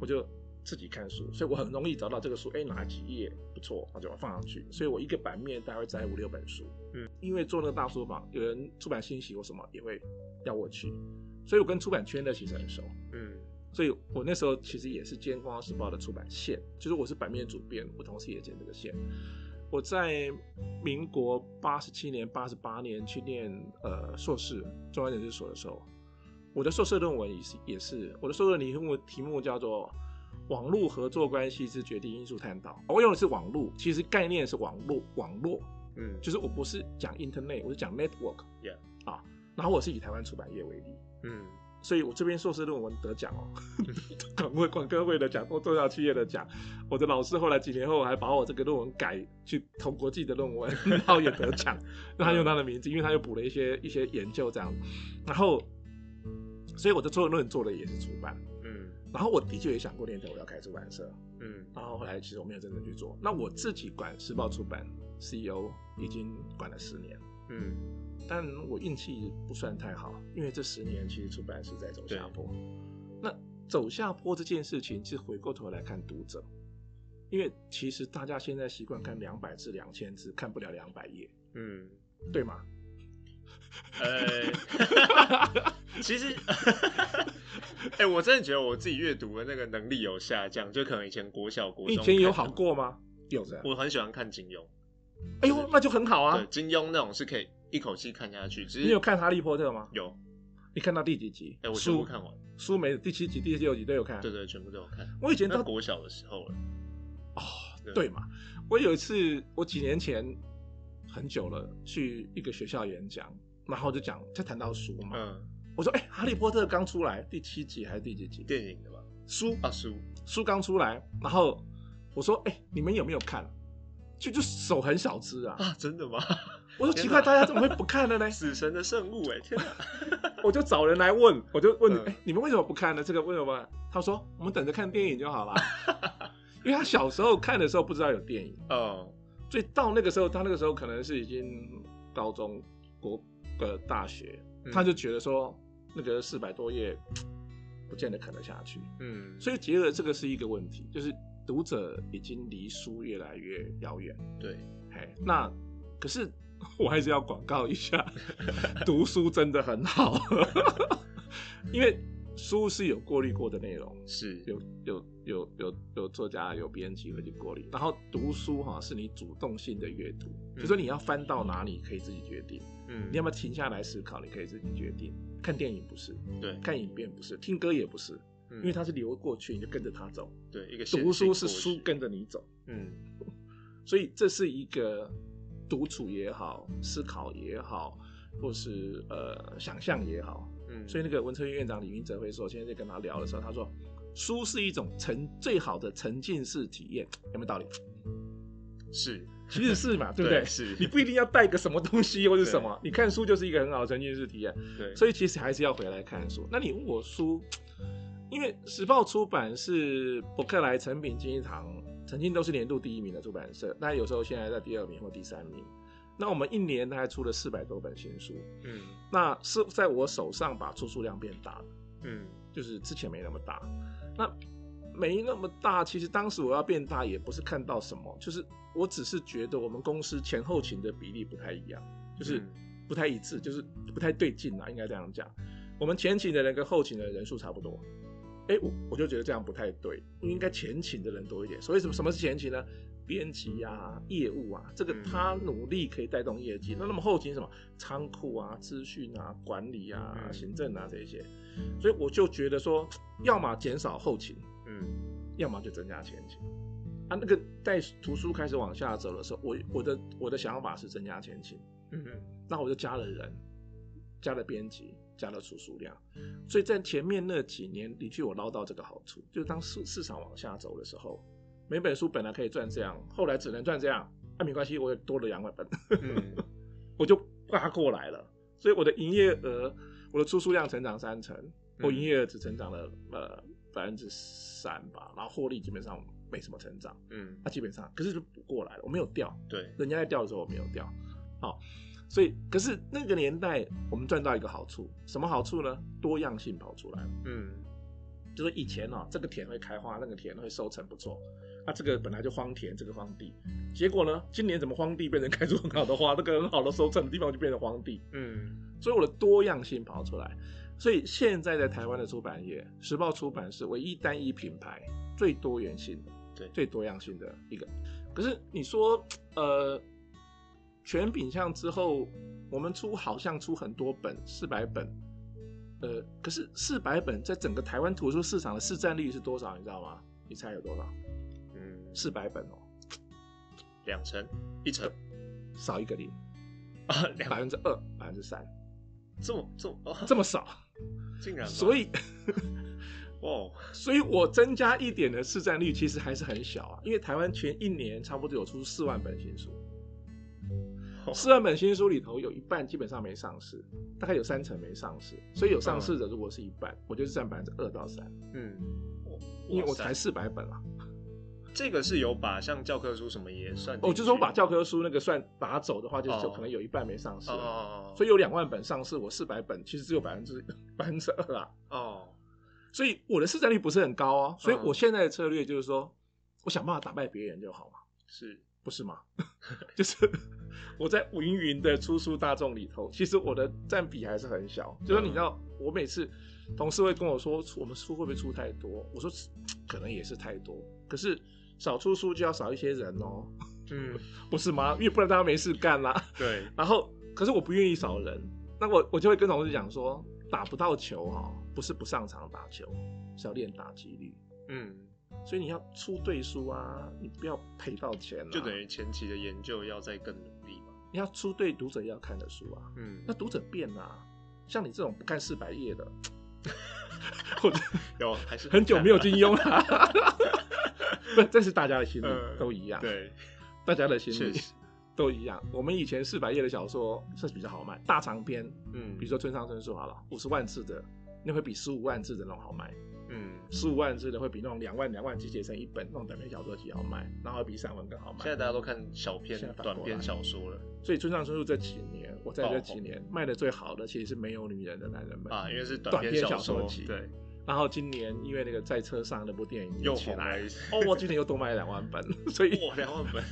我就。自己看书，所以我很容易找到这个书，哎，哪几页不错，我就放上去。所以我一个版面大概会摘五六本书，嗯，因为做那个大书房，有人出版信息或什么也会要我去，所以我跟出版圈的其实很熟，嗯，所以我那时候其实也是兼《光华时报》的出版线，就是我是版面主编，我同时也兼这个线。我在民国八十七年、八十八年去念呃硕士中央研究所的时候，我的硕士论文也是也是我的硕士题目题目叫做。网络合作关系是决定因素探讨，我用的是网络，其实概念是网络，网络，嗯，就是我不是讲 Internet，我是讲 Network，Yeah，啊，然后我是以台湾出版业为例，嗯，所以我这边硕士论文得奖哦，广会广科会的奖，或重要企业的奖，我的老师后来几年后还把我这个论文改去投国际的论文，然后也得奖，[laughs] 让他用他的名字，因为他又补了一些一些研究这样，然后，所以我的硕士论文做的也是出版。然后我的确也想过念头我要开出版社，嗯，然后后来其实我没有真正去做。那我自己管时报出版 CEO 已经管了十年，嗯，但我运气不算太好，因为这十年其实出版是在走下坡。那走下坡这件事情，其实回过头来看读者，因为其实大家现在习惯看两百字、两千字，看不了两百页，嗯，对吗？呃，[laughs] 其实。哎，我真的觉得我自己阅读的那个能力有下降，就可能以前国小、国中。以前有好过吗？有的。我很喜欢看金庸。哎呦，那就很好啊。金庸那种是可以一口气看下去。只是你有看《哈利波特》吗？有。你看到第几集？哎，我全部看完。书没第七集、第六集都有看。对对，全部都有看。我以前到国小的时候了。哦，对嘛。我有一次，我几年前很久了，去一个学校演讲，然后就讲，就谈到书嘛。嗯。我说：“哎，哈利波特刚出来第七集还是第几集？电影的吧？书啊，书书刚出来，然后我说：哎，你们有没有看？就就手很小只啊！啊，真的吗？我说奇怪，大家怎么会不看了呢？死神的圣物，哎，天哪！[laughs] 我就找人来问，我就问：哎，你们为什么不看呢？这个为什么？他说：我们等着看电影就好了。[laughs] 因为他小时候看的时候不知道有电影哦，所以到那个时候，他那个时候可能是已经高中、国的大学，他就觉得说。那个四百多页，不见得啃得下去。嗯，所以结合这个是一个问题，就是读者已经离书越来越遥远。对，哎，那可是我还是要广告一下，[laughs] 读书真的很好，[laughs] 因为书是有过滤过的内容，是有有有有有作家有编辑会去过滤，然后读书哈是你主动性的阅读，就说你要翻到哪里可以自己决定，嗯，你要不要停下来思考，你可以自己决定。看电影不是，对，看影片不是，听歌也不是，因为它是流过去，你就跟着它走。对，一个读书是书跟着你走，嗯，[laughs] 所以这是一个独处也好，思考也好，或是呃想象也好，嗯，所以那个文策院院长李云哲会说，现在在跟他聊的时候，他说书是一种沉最好的沉浸式体验，有没有道理？是。其实是嘛，[laughs] 对不对？是你不一定要带个什么东西或者什么，[laughs] 你看书就是一个很好的沉浸式体验。对，所以其实还是要回来看书。那你问我书，因为时报出版是伯克莱成品金一堂曾经都是年度第一名的出版社，那有时候现在在第二名或第三名。那我们一年大概出了四百多本新书，嗯，那是在我手上把出书量变大了，嗯，就是之前没那么大，那。没那么大，其实当时我要变大也不是看到什么，就是我只是觉得我们公司前后勤的比例不太一样，就是不太一致，就是不太对劲啊，应该这样讲。我们前勤的人跟后勤的人数差不多，哎，我我就觉得这样不太对，应该前勤的人多一点。所以什么什么是前勤呢？编辑啊，业务啊，这个他努力可以带动业绩。那那么后勤什么？仓库啊，资讯啊，管理啊，行政啊这些。所以我就觉得说，要么减少后勤。嗯，要么就增加前勤。啊，那个在图书开始往下走的时候，我我的我的想法是增加前勤。嗯嗯，那我就加了人，加了编辑，加了出书量。所以在前面那几年，的确我捞到这个好处，就是当市市场往下走的时候，每本书本来可以赚这样，后来只能赚这样，那没关系，我也多了两万本，[laughs] 我就挂过来了。所以我的营业额，我的出书量成长三成，我营业额只成长了呃。百分之三吧，然后获利基本上没什么成长，嗯，它基本上可是就补过来了，我没有掉，对，人家在掉的时候我没有掉，好，所以可是那个年代我们赚到一个好处，什么好处呢？多样性跑出来了，嗯，就是以前哦，这个田会开花，那个田会收成不错，啊，这个本来就荒田，这个荒地，结果呢，今年怎么荒地变成开出很好的花，那个很好的收成的地方就变成荒地，嗯，所以我的多样性跑出来。所以现在在台湾的出版业，时报出版是唯一单一品牌最多元性的，对，最多样性的一个。可是你说，呃，全品相之后，我们出好像出很多本，四百本，呃，可是四百本在整个台湾图书市场的市占率是多少？你知道吗？你猜有多少？嗯，四百本哦，两成，一成，少一个零啊，百分之二，百分之三，这么这么这么少。竟然，所以，哦，[laughs] 所以我增加一点的市占率其实还是很小啊，因为台湾前一年差不多有出四万本新书，四万本新书里头有一半基本上没上市，大概有三成没上市，所以有上市的如果是一半，我就是占百分之二到三，嗯，因为我才四百本啊。这个是有把像教科书什么也算，哦，就是说把教科书那个算把它走的话，就就可能有一半没上市，哦，所以有两万本上市，我四百本其实只有百分之百分之二啊，哦，所以我的市占率不是很高啊，所以我现在的策略就是说，我想办法打败别人就好嘛，是。不是嘛？[laughs] 就是我在芸芸的出书大众里头，其实我的占比还是很小，就说你知道，我每次同事会跟我说，我们书会不会出太多？我说可能也是太多，可是。少出书就要少一些人哦，嗯，[laughs] 不是吗？因为不然大家没事干啦。对。[laughs] 然后，可是我不愿意少人，那我我就会跟同事讲说，打不到球哈，不是不上场打球，是要练打击率。嗯。所以你要出对书啊，你不要赔到钱。就等于前期的研究要再更努力嘛。你要出对读者要看的书啊。嗯。那读者变啊，像你这种不看四百页的，[laughs] 或者有还是很久没有金庸了。[laughs] 不，这是大家的心理都一样。对，[laughs] 大家的心理 [laughs] 都一样。我们以前四百页的小说是比较好卖，大长篇，嗯，比如说村上春树好了，五十万字的，那会比十五万字的那种好卖。嗯，十五万字的会比那种两万两万集结成一本那种短篇小说集好卖，然后比散文更好卖。现在大家都看小篇、短篇小说了，所以村上春树这几年，我在这几年卖的最好的其实是没有女人的男人们啊，因为是短篇小说集。对。然后今年因为那个在车上那部电影又起来，哦，我今年又多卖两万本，所以哇，两万本，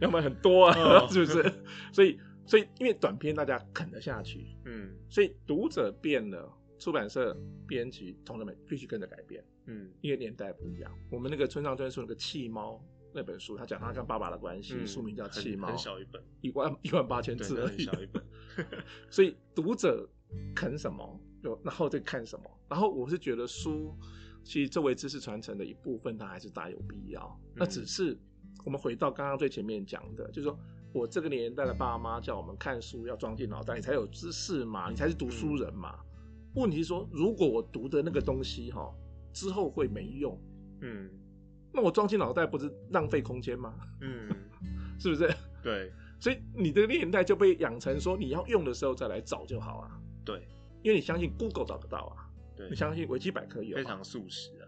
两百很多啊，是不是？所以，所以因为短篇大家啃得下去，嗯，所以读者变了，出版社、编辑、同志们必须跟着改变，嗯，因为年代不一样。我们那个村上春树那个《弃猫》那本书，他讲他跟爸爸的关系，书名叫《弃猫》，很小一本，一万一万八千字而已，小一本。[laughs] 所以读者啃什么，就然后再看什么。然后我是觉得书，其实作为知识传承的一部分，它还是大有必要。那只是我们回到刚刚最前面讲的，就是说我这个年代的爸妈叫我们看书要装进脑袋，你才有知识嘛，你才是读书人嘛。问题是说，如果我读的那个东西哈之后会没用，嗯，那我装进脑袋不是浪费空间吗？嗯，[laughs] 是不是？对。所以你的年代就被养成说你要用的时候再来找就好啊。对，因为你相信 Google 找得到啊。你相信维基百科有非常速食啊，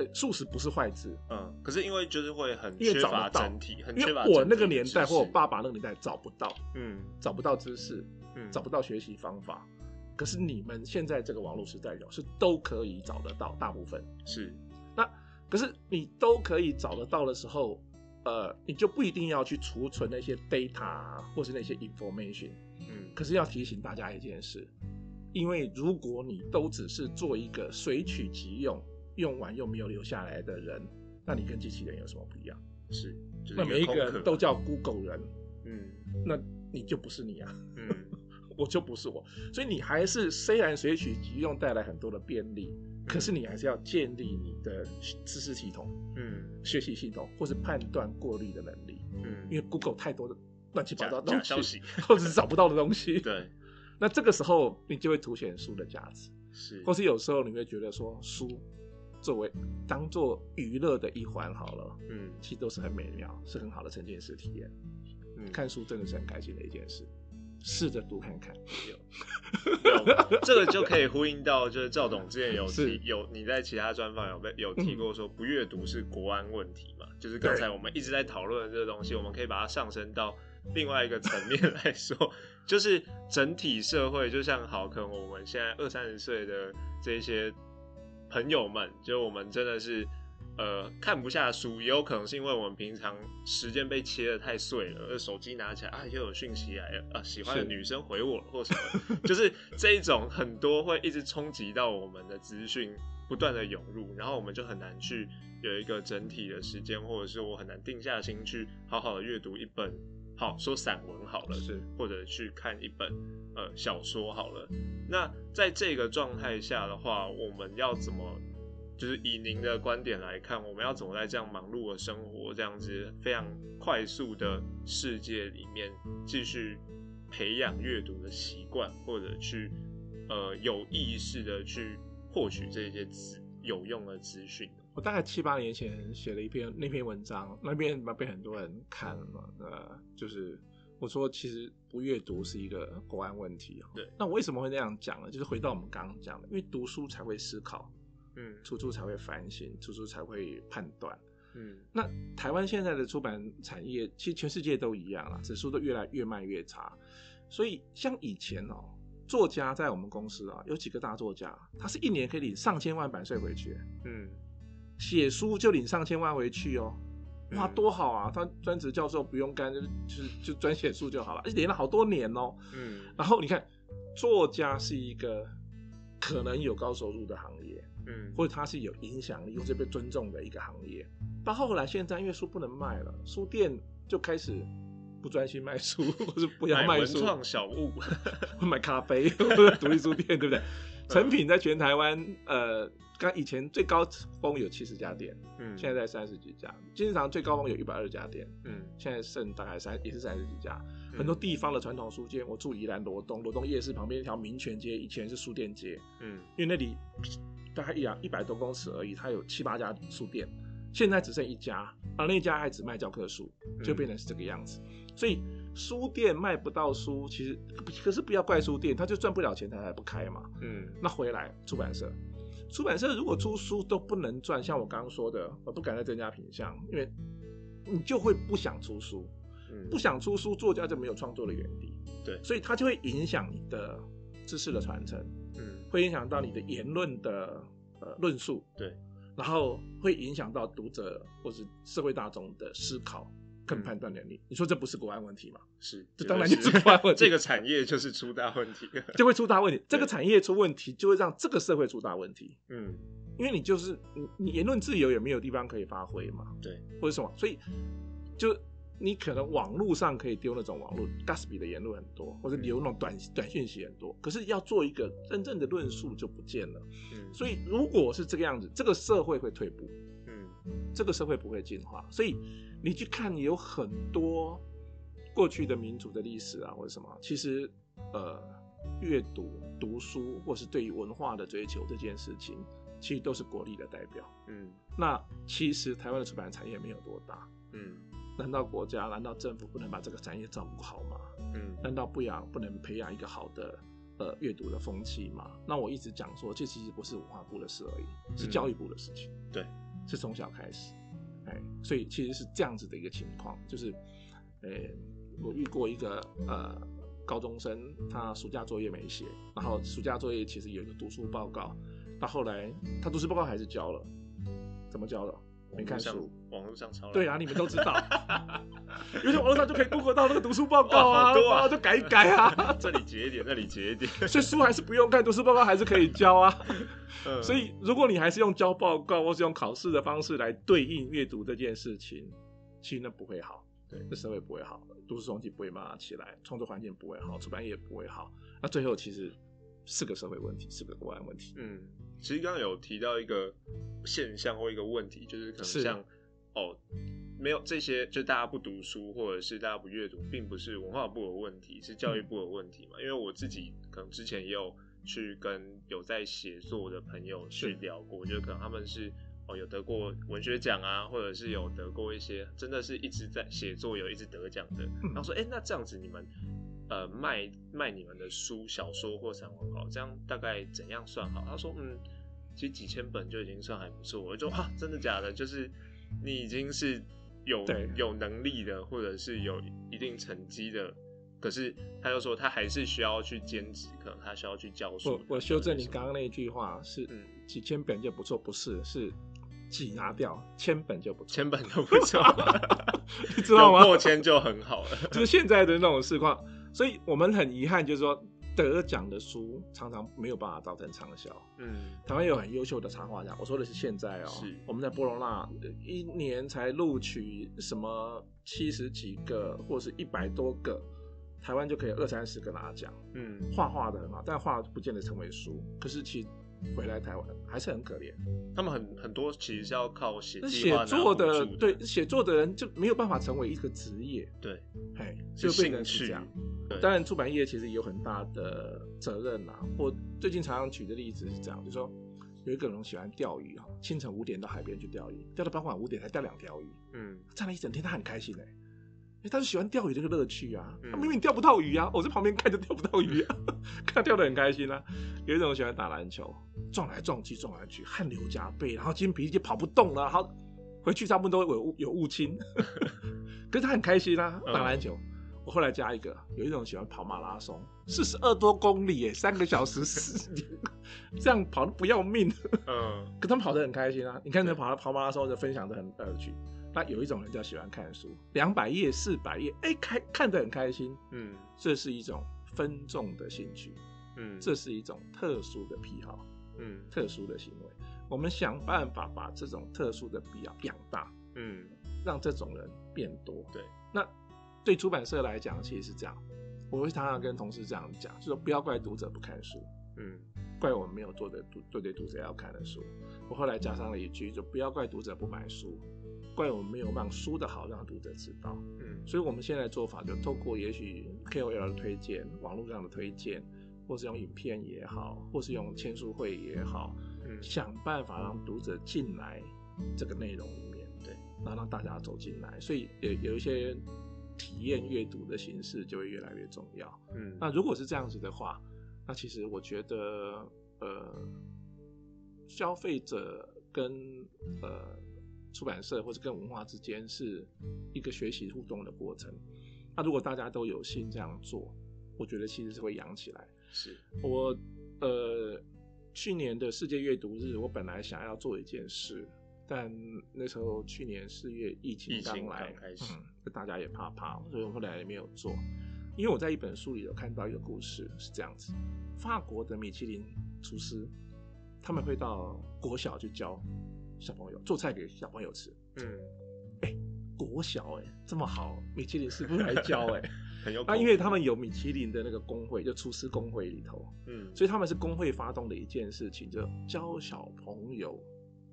呃，速食不是坏字，嗯，可是因为就是会很缺乏整体，很缺乏。我那个年代或我爸爸那个年代找不到，嗯，找不到知识，嗯，找不到学习方法。可是你们现在这个网络时代有，是都可以找得到，大部分是。那可是你都可以找得到的时候，呃，你就不一定要去储存那些 data 或是那些 information，嗯，可是要提醒大家一件事。因为如果你都只是做一个随取即用、用完又没有留下来的人，那你跟机器人有什么不一样？是，那每一个人都叫 Google 人，嗯，那你就不是你啊，嗯，[laughs] 我就不是我，所以你还是虽然随取即用带来很多的便利，可是你还是要建立你的知识系统，嗯，学习系统或是判断过滤的能力，嗯，因为 Google 太多的乱七八糟的消息，或者是找不到的东西，对。那这个时候，你就会凸显书的价值，是，或是有时候你会觉得说，书作为当做娱乐的一环好了，嗯，其实都是很美妙，是很好的沉浸式体验。嗯，看书真的是很开心的一件事，试着读看看。有，这个就可以呼应到，就是赵董之前有提，有你在其他专访有被有提过说，不阅读是国安问题嘛？就是刚才我们一直在讨论的这个东西，我们可以把它上升到。另外一个层面 [laughs] 来说，就是整体社会，就像好，可能我们现在二三十岁的这些朋友们，就我们真的是呃看不下书，也有可能是因为我们平常时间被切的太碎了，手机拿起来啊又有讯息来了啊，喜欢的女生回我了或什么，[laughs] 就是这一种很多会一直冲击到我们的资讯不断的涌入，然后我们就很难去有一个整体的时间，或者是我很难定下心去好好的阅读一本。好说散文好了，是或者去看一本呃小说好了。那在这个状态下的话，我们要怎么，就是以您的观点来看，我们要怎么在这样忙碌的生活、这样子非常快速的世界里面，继续培养阅读的习惯，或者去呃有意识的去获取这些资有用的资讯？我大概七八年前写了一篇那篇文章，那篇被很多人看了。呃，就是我说，其实不阅读是一个国安问题。对，那我为什么会那样讲呢？就是回到我们刚刚讲的，因为读书才会思考，嗯，读书才会反省，读书才会判断。嗯，那台湾现在的出版产业，其实全世界都一样了，指数都越来越卖越差。所以像以前哦，作家在我们公司啊，有几个大作家，他是一年可以领上千万版税回去。嗯。写书就领上千万回去哦，哇，多好啊！他专职教授不用干，就是就是就专写书就好了，而且连了好多年哦。嗯，然后你看，作家是一个可能有高收入的行业，嗯，或者他是有影响力或者被尊重的一个行业。到后来现在因为书不能卖了，书店就开始不专心卖书，[laughs] 或是不要卖书，文创小物，[laughs] 买咖啡 [laughs] 或者独立书店，对不对？成品在全台湾，呃。刚以前最高峰有七十家店，嗯，现在在三十几家。经常最高峰有一百二十家店，嗯，现在剩大概三也是三十几家。很多地方的传统书店，我住宜兰罗东，罗东夜市旁边一条民权街，以前是书店街，嗯，因为那里大概一两一百多公尺而已，它有七八家书店，现在只剩一家，而那家还只卖教科书，就变成是这个样子。所以书店卖不到书，其实可是不要怪书店，他就赚不了钱，他还不开嘛，嗯，那回来出版社。出版社如果出书都不能赚，像我刚刚说的，我不敢再增加品相，因为你就会不想出书，不想出书，作家就没有创作的原地，对，所以它就会影响你的知识的传承，嗯，会影响到你的言论的呃论述，对，然后会影响到读者或是社会大众的思考，跟判断能力。你说这不是国安问题吗？是，这当然就是国安问题。这个产业就是出大问题，[laughs] 就会出大问题。这个产业出问题，就会让这个社会出大问题。嗯，因为你就是你，你言论自由也没有地方可以发挥嘛。对，或者什么，所以就。你可能网络上可以丢那种网络 Gatsby 的言论很多，或者留那种短短讯息很多，可是要做一个真正的论述就不见了。嗯，所以如果是这个样子，这个社会会退步。嗯，这个社会不会进化。所以你去看有很多过去的民族的历史啊，或者什么，其实呃，阅读、读书，或是对于文化的追求这件事情，其实都是国力的代表。嗯，那其实台湾的出版产业没有多大。嗯。难道国家、难道政府不能把这个产业照顾好吗？嗯，难道不养、不能培养一个好的呃阅读的风气吗？那我一直讲说，这其实不是文化部的事而已，是教育部的事情。对，是从小开始，哎，所以其实是这样子的一个情况，就是，呃，我遇过一个呃高中生，他暑假作业没写，然后暑假作业其实有一个读书报告，到后来他读书报告还是交了，怎么交的？没看书，网络上抄。对啊，你们都知道，[laughs] 有些网络上就可以 Google 到那个读书报告啊，就改一改啊。[laughs] 这里截一点，那里截一点。所以书还是不用看，读书报告还是可以交啊。所以如果你还是用交报告或是用考试的方式来对应阅读这件事情，其实那不会好，对，这社会不会好，读书风气不会慢慢起来，创作环境不会好，出版业不会好。那最后其实是个社会问题，是个国安问题。嗯。其实刚刚有提到一个现象或一个问题，就是可能像哦，没有这些，就大家不读书或者是大家不阅读，并不是文化部的问题，是教育部的问题嘛？因为我自己可能之前也有去跟有在写作的朋友去聊过，我觉得可能他们是哦有得过文学奖啊，或者是有得过一些真的是一直在写作有一直得奖的，然后说哎，那这样子你们。呃，卖卖你们的书、小说或散文稿，这样大概怎样算好？他说，嗯，其实几千本就已经算还不错。我就啊，真的假的？就是你已经是有有能力的，或者是有一定成绩的，可是他又说他还是需要去兼职，可能他需要去教书。我我修正你刚刚那一句话，是嗯，几千本就不错，不是是几拿掉千本就不错，千本就不错，[laughs] 你知道吗？破千就很好了，[laughs] 就是现在的那种市况。所以我们很遗憾，就是说得奖的书常常没有办法造成畅销。嗯，台湾有很优秀的插画家，我说的是现在哦。是。我们在波罗纳一年才录取什么七十几个，或是一百多个，台湾就可以二三十个拿奖。嗯，画画的很好，但画不见得成为书。可是其回来台湾还是很可怜，他们很很多其实是要靠写写作的，对写作的人就没有办法成为一个职业，对，嘿，就变成是这样。当然，出版业其实有很大的责任啊。我最近常常举的例子是这样，就说有一个人喜欢钓鱼哈，清晨五点到海边去钓鱼，钓到傍晚五点才钓两条鱼，嗯，站了一整天，他很开心哎。他是喜欢钓鱼这个乐趣啊，他明明钓不到鱼啊，我在旁边看着钓不到鱼啊，[laughs] 看他钓得很开心啊。有一种喜欢打篮球，撞来撞去撞来去，汗流浃背，然后筋疲力尽跑不动了，然后回去差不多都有有雾青，[laughs] 可是他很开心啊，打篮球。我后来加一个，有一种喜欢跑马拉松，四十二多公里耶，三个小时四，这样跑的不要命，嗯，可他们跑得很开心啊。你看，他跑跑马拉松就分享的很有趣。那有一种人叫喜欢看书，两百页、四百页，哎，看看得很开心，嗯，这是一种分众的兴趣，嗯，这是一种特殊的癖好，嗯，特殊的行为。我们想办法把这种特殊的必要养大，嗯，让这种人变多。对，那对出版社来讲，其实是这样。我会常常跟同事这样讲，就说不要怪读者不看书，嗯，怪我们没有做的读对对读者要看的书。我后来加上了一句，就不要怪读者不买书。怪我们没有让书的好让读者知道，嗯，所以我们现在做法就透过也许 KOL 的推荐、网络上的推荐，或是用影片也好，或是用签书会也好，嗯，想办法让读者进来这个内容里面，对，然后让大家走进来，所以有有一些体验阅读的形式就会越来越重要，嗯，那如果是这样子的话，那其实我觉得，呃，消费者跟呃。出版社或者跟文化之间是一个学习互动的过程。那如果大家都有心这样做，我觉得其实是会养起来。是我呃去年的世界阅读日，我本来想要做一件事，但那时候去年四月疫情刚来，嗯，大家也怕怕，所以我后来也没有做。因为我在一本书里有看到一个故事，是这样子：法国的米其林厨师，他们会到国小去教小朋友做菜给小朋友吃。嗯，哎，国小哎这么好，米其林师傅来教哎，[laughs] 很有。那因为他们有米其林的那个工会，就厨师工会里头，嗯，所以他们是工会发动的一件事情，就教小朋友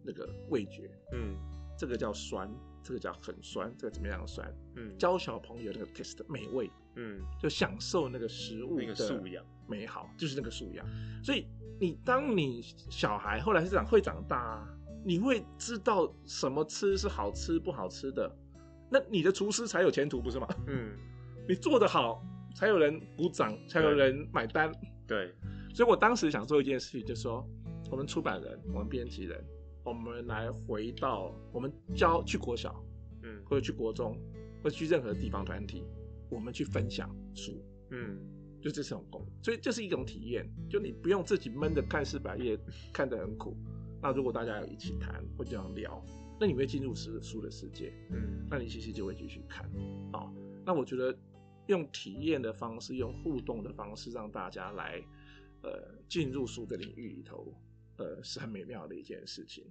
那个味觉。嗯，这个叫酸，这个叫很酸，这个怎么样酸？嗯，教小朋友那个 taste 美味。嗯，就享受那个食物的素养美好，就是那个素养。所以你当你小孩后来是长会长大，你会知道什么吃是好吃不好吃的，那你的厨师才有前途，不是吗？嗯，[laughs] 你做得好，才有人鼓掌，才有人买单。对，所以我当时想做一件事情，就是说我们出版人，我们编辑人，我们来回到我们教去国小，嗯，或者去国中，或者去任何地方团体。我们去分享书，嗯，就这是种功，所以这是一种体验。就你不用自己闷着看四百页，看得很苦。那如果大家有一起谈或这样聊，那你会进入书书的世界，嗯，那你其实就会继续看。好，那我觉得用体验的方式，用互动的方式，让大家来呃进入书的领域里头，呃，是很美妙的一件事情。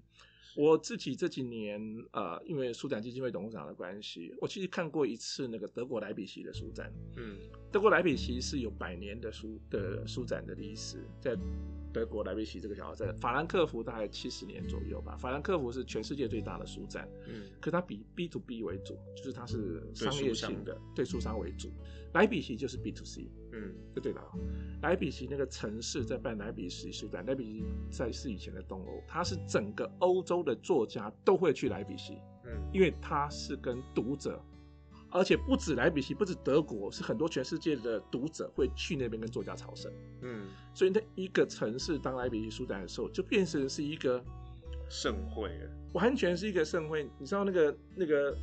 我自己这几年，呃，因为书展基金会董事长的关系，我其实看过一次那个德国莱比锡的书展。嗯，德国莱比锡是有百年的书的书展的历史，在。德国莱比锡这个小镇，法兰克福大概七十年左右吧。法兰克福是全世界最大的书展，嗯，可它比 B to B 为主，就是它是商业性的，对书商为主。莱比锡就是 B to C，嗯，就对了。莱比锡那个城市在办莱比锡书展，莱比锡在是以前的东欧，它是整个欧洲的作家都会去莱比锡，嗯，因为他是跟读者。而且不止莱比锡，不止德国，是很多全世界的读者会去那边跟作家朝圣。嗯，所以那一个城市当莱比锡书展的时候，就变成是一个盛会，完全是一个盛会。你知道那个那个。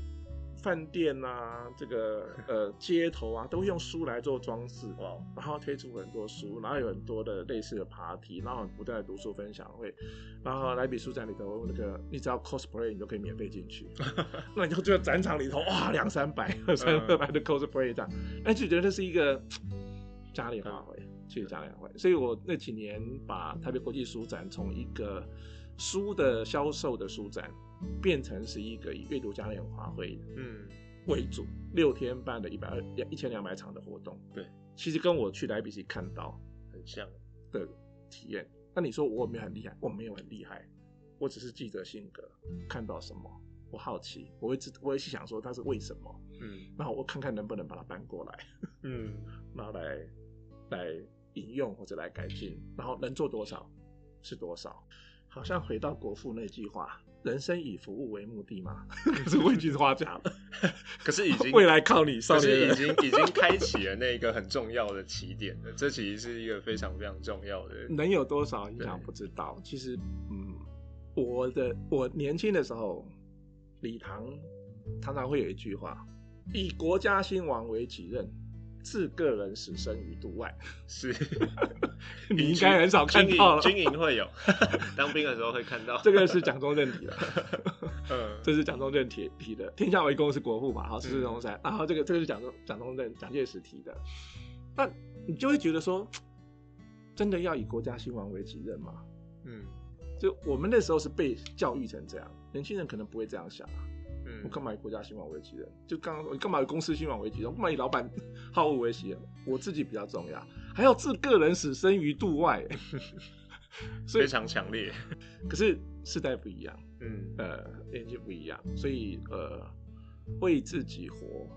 饭店啊，这个 [laughs] 呃街头啊，都用书来做装饰，哇！然后推出很多书，然后有很多的类似的 party，然后不断的读书分享会，然后来比书展里头那个，你只要 cosplay 你都可以免费进去，[laughs] 那你就觉得展场里头哇两三百、三四百的 cosplay 这样，那就觉得这是一个嘉年华会，去嘉年华会。所以我那几年把台北国际书展从一个书的销售的书展。变成是一个以阅读嘉年华会嗯为主，六天半的一百二一千两百场的活动，对，其实跟我去莱比锡看到很像的体验。那你说我有没有很厉害？我没有很厉害，我只是记者性格，看到什么我好奇，我会知我会去想说它是为什么，嗯，然后我看看能不能把它搬过来，嗯，[laughs] 然后来来引用或者来改进，然后能做多少是多少。好像回到国父那句话。人生以服务为目的吗？[laughs] 可是我已经花甲了。[laughs] 可是已经 [laughs] 未来靠你，少年已经已经开启了那个很重要的起点了。这其实是一个非常非常重要的。能有多少影响不知道。其实，嗯，我的我年轻的时候，礼堂常常会有一句话：以国家兴亡为己任。置个人死生于度外，[laughs] 是 [laughs] 你应该很少看到了。军营会有，[laughs] 当兵的时候会看到。这个是蒋中正提的，嗯，这是蒋中正提提的。天下为公是国父嘛，好，这是中山。然后这个这个是蒋中蒋中正蒋介石提的。那你就会觉得说，真的要以国家兴亡为己任吗？嗯，就我们那时候是被教育成这样，年轻人可能不会这样想啊。我干嘛以国家兴亡为己任？就刚刚说，你干嘛以公司兴亡为己任？干嘛以老板好恶为己任？我自己比较重要，还要置个人死生于度外，[laughs] 非常强烈。可是时代不一样，嗯，呃，年纪不一样，所以呃，为自己活，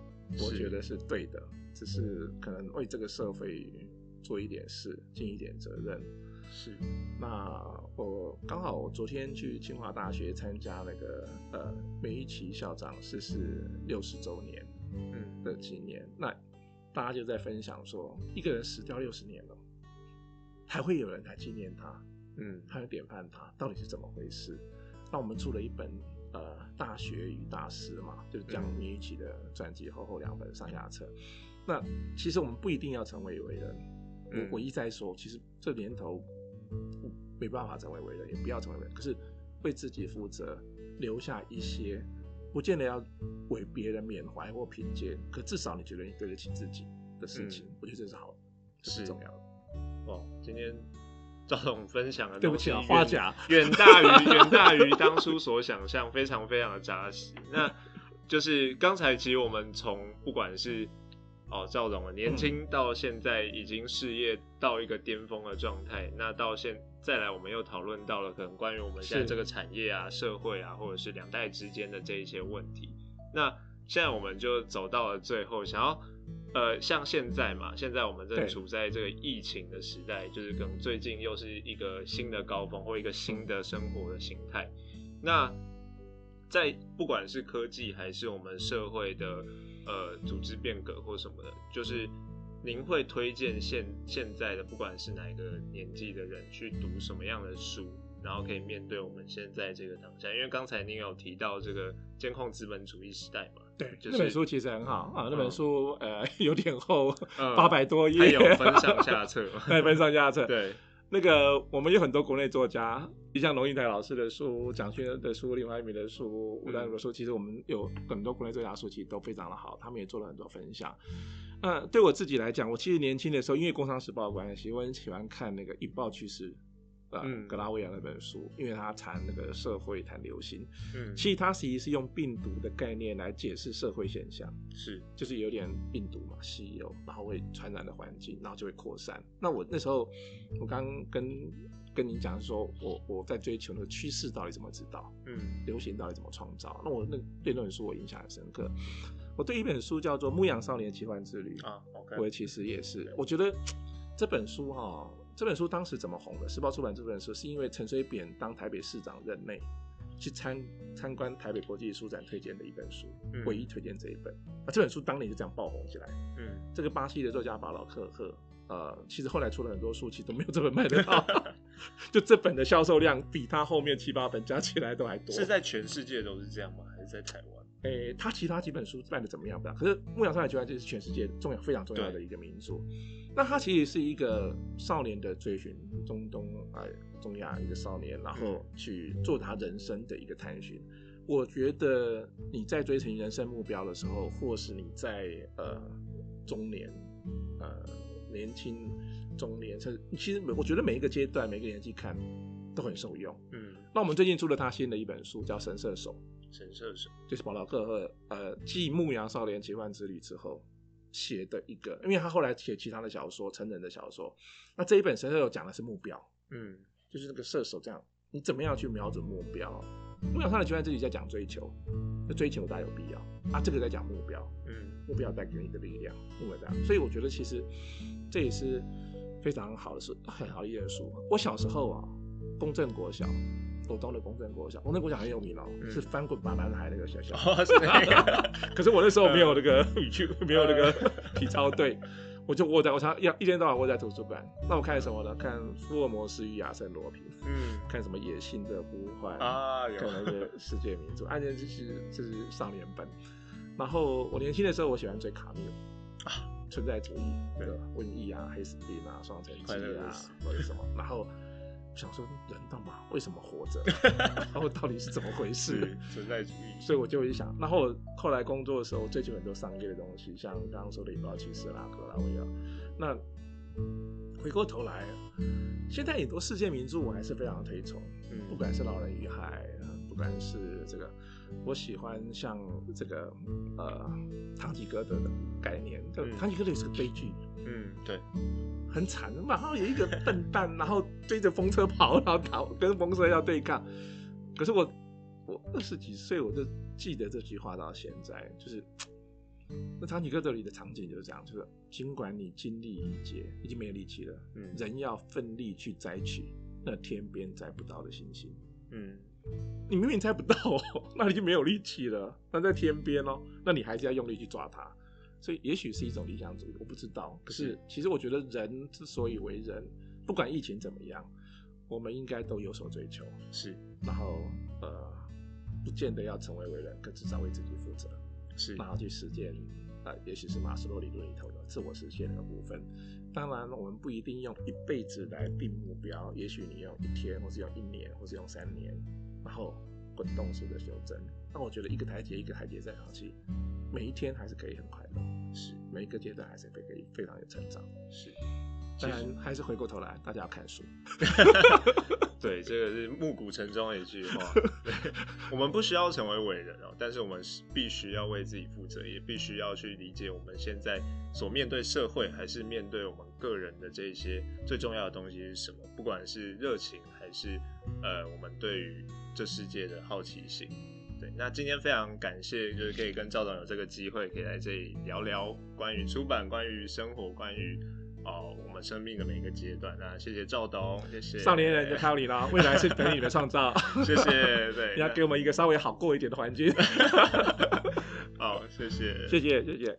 我觉得是对的。只是可能为这个社会做一点事，尽一点责任。是，那我刚好我昨天去清华大学参加那个呃梅贻琦校长逝世六十周年嗯。的纪念，那大家就在分享说，一个人死掉六十年了，还会有人来纪念他，嗯，还有典范他，到底是怎么回事？那我们出了一本呃《大学与大师》嘛，就是讲梅贻琦的传记，厚厚两本上下册。那其实我们不一定要成为伟人，我我一再说，其实这年头。没办法成为伟人，也不要成为伟人。可是为自己负责，留下一些，不见得要为别人缅怀或品鉴，可至少你觉得你对得起自己的事情，我觉得这是好，是重要的。哦，今天赵总分享的对不起啊，花甲远大于远大于当初所想象，非常非常的扎实。那就是刚才其实我们从不管是哦，赵总啊，年轻到现在已经事业到一个巅峰的状态，那到现再来，我们又讨论到了可能关于我们现在这个产业啊、社会啊，或者是两代之间的这一些问题。那现在我们就走到了最后，想要呃，像现在嘛，现在我们正处在这个疫情的时代，就是可能最近又是一个新的高峰或一个新的生活的形态。那在不管是科技还是我们社会的。呃，组织变革或什么的，就是您会推荐现现在的不管是哪个年纪的人去读什么样的书，然后可以面对我们现在这个当下？因为刚才您有提到这个监控资本主义时代嘛，对，那本书其实很好啊，那本书呃 [laughs] 有点厚，八百多页，有分上下册，[laughs] 对，分上下册，[laughs] 对。那个我们有很多国内作家，像龙应台老师的书、蒋勋的书、林怀民的书、吴丹如的书，其实我们有很多国内作家书，其实都非常的好，他们也做了很多分享。那对我自己来讲，我其实年轻的时候，因为《工商时报》的关系，我很喜欢看那个《引爆趋势》。嗯，格拉维亚那本书，因为他谈那个社会，谈流行，嗯，其实他其实是用病毒的概念来解释社会现象，是，就是有点病毒嘛，稀有，然后会传染的环境，然后就会扩散。那我那时候，我刚跟跟你讲说，我我在追求那个趋势到底怎么知道，嗯，流行到底怎么创造？那我那对那本书我印象很深刻。我对一本书叫做《牧羊少年奇幻之旅》啊我其实也是，我觉得这本书哈。这本书当时怎么红的？时报出版这本书是因为陈水扁当台北市长任内，去参参观台北国际书展推荐的一本书，唯一推荐这一本。啊，这本书当年就这样爆红起来。嗯，这个巴西的作家巴老克赫，呃，其实后来出了很多书，其实都没有这本卖得好。[laughs] 就这本的销售量比他后面七八本加起来都还多。是在全世界都是这样吗？还是在台湾？诶，他其他几本书卖的怎么样？不。可是《牧羊少年奇幻就是全世界重要、非常重要的一个名著。那他其实是一个少年的追寻，中东哎，中亚一个少年，然后去做他人生的一个探寻。我觉得你在追寻人生目标的时候，或是你在呃中年、呃年轻、中年，甚至其实我觉得每一个阶段、每个年纪看都很受用。嗯，那我们最近出了他新的一本书，叫《神射手》。神射手就是保罗克和呃继《牧羊少年奇幻之旅》之后。写的一个，因为他后来写其他的小说，成人的小说。那这一本《神射手》讲的是目标，嗯，就是那个射手这样，你怎么样去瞄准目标？牧羊少年奇幻之旅在讲追求，那追求大有必要啊。这个在讲目标，嗯，目标带给你的力量，因为这样，所以我觉得其实这也是非常好的书，很好的一本书。我小时候啊，公正国小。国东的公正国小，公正国小很有名哦，是翻滚吧男孩那个学校。[laughs] 可是我那时候没有那个语句，没有那个体操队，我就窝在，我常要一天到晚窝在图书馆。那我看什么呢？看《福尔摩斯与亚森罗平》，嗯，看什么《野性的呼唤》啊，看那个世界名著，案件就是就是少年本。然后我年轻的时候，我喜欢追卡缪啊，存在主义，对吧？瘟疫啊，黑死病啊，双城记啊，或者什么，然后。想说人干嘛？为什么活着？[laughs] 然后到底是怎么回事？存在主义。[laughs] 所以我就一想，然后后来工作的时候追求很多商业的东西，像刚刚说的引爆器、斯拉、格拉维亚。那回过头来，现在很多世界名著我还是非常推崇，嗯不管是《老人与海》，不管是这个，我喜欢像这个呃《堂吉诃德》的概念，就《堂吉诃德》也是个悲剧。嗯，对。很惨然后有一个笨蛋，然后追着风车跑，然后逃，跟风车要对抗。可是我，我二十几岁，我就记得这句话到现在，就是那长吉哥这里的场景就是这样，就是尽管你精力已竭，已经没有力气了，嗯，人要奋力去摘取那天边摘不到的星星，嗯，你明明摘不到哦，[laughs] 那你就没有力气了，那在天边哦，那你还是要用力去抓它。所以也许是一种理想主义，我不知道。可是其实我觉得人之所以为人，不管疫情怎么样，我们应该都有所追求。是，然后呃，不见得要成为伟人，可至少为自己负责。是，然后去实践啊，也许是马斯洛理论里头的自我实现的部分。当然，我们不一定用一辈子来定目标，也许你用一天，或是用一年，或是用三年，然后滚动式的修正。那我觉得一个台阶一个台阶再上去，每一天还是可以很快乐，是每一个阶段还是可以非常有成长，是。当然还是回过头来，大家要看书。[laughs] 对，这个是暮鼓晨钟的一句话。对，[laughs] 我们不需要成为伟人哦，但是我们是必须要为自己负责，也必须要去理解我们现在所面对社会，还是面对我们个人的这些最重要的东西是什么？不管是热情，还是呃，我们对于这世界的好奇心。对，那今天非常感谢，就是可以跟赵总有这个机会，可以来这里聊聊关于出版、关于生活、关于。哦，我们生命的每一个阶段，那谢谢赵东，谢谢少年人就靠你了，未来是等你的创造，[laughs] 谢谢，对，[laughs] 你要给我们一个稍微好过一点的环境，[laughs] 好，谢谢，谢谢，谢谢。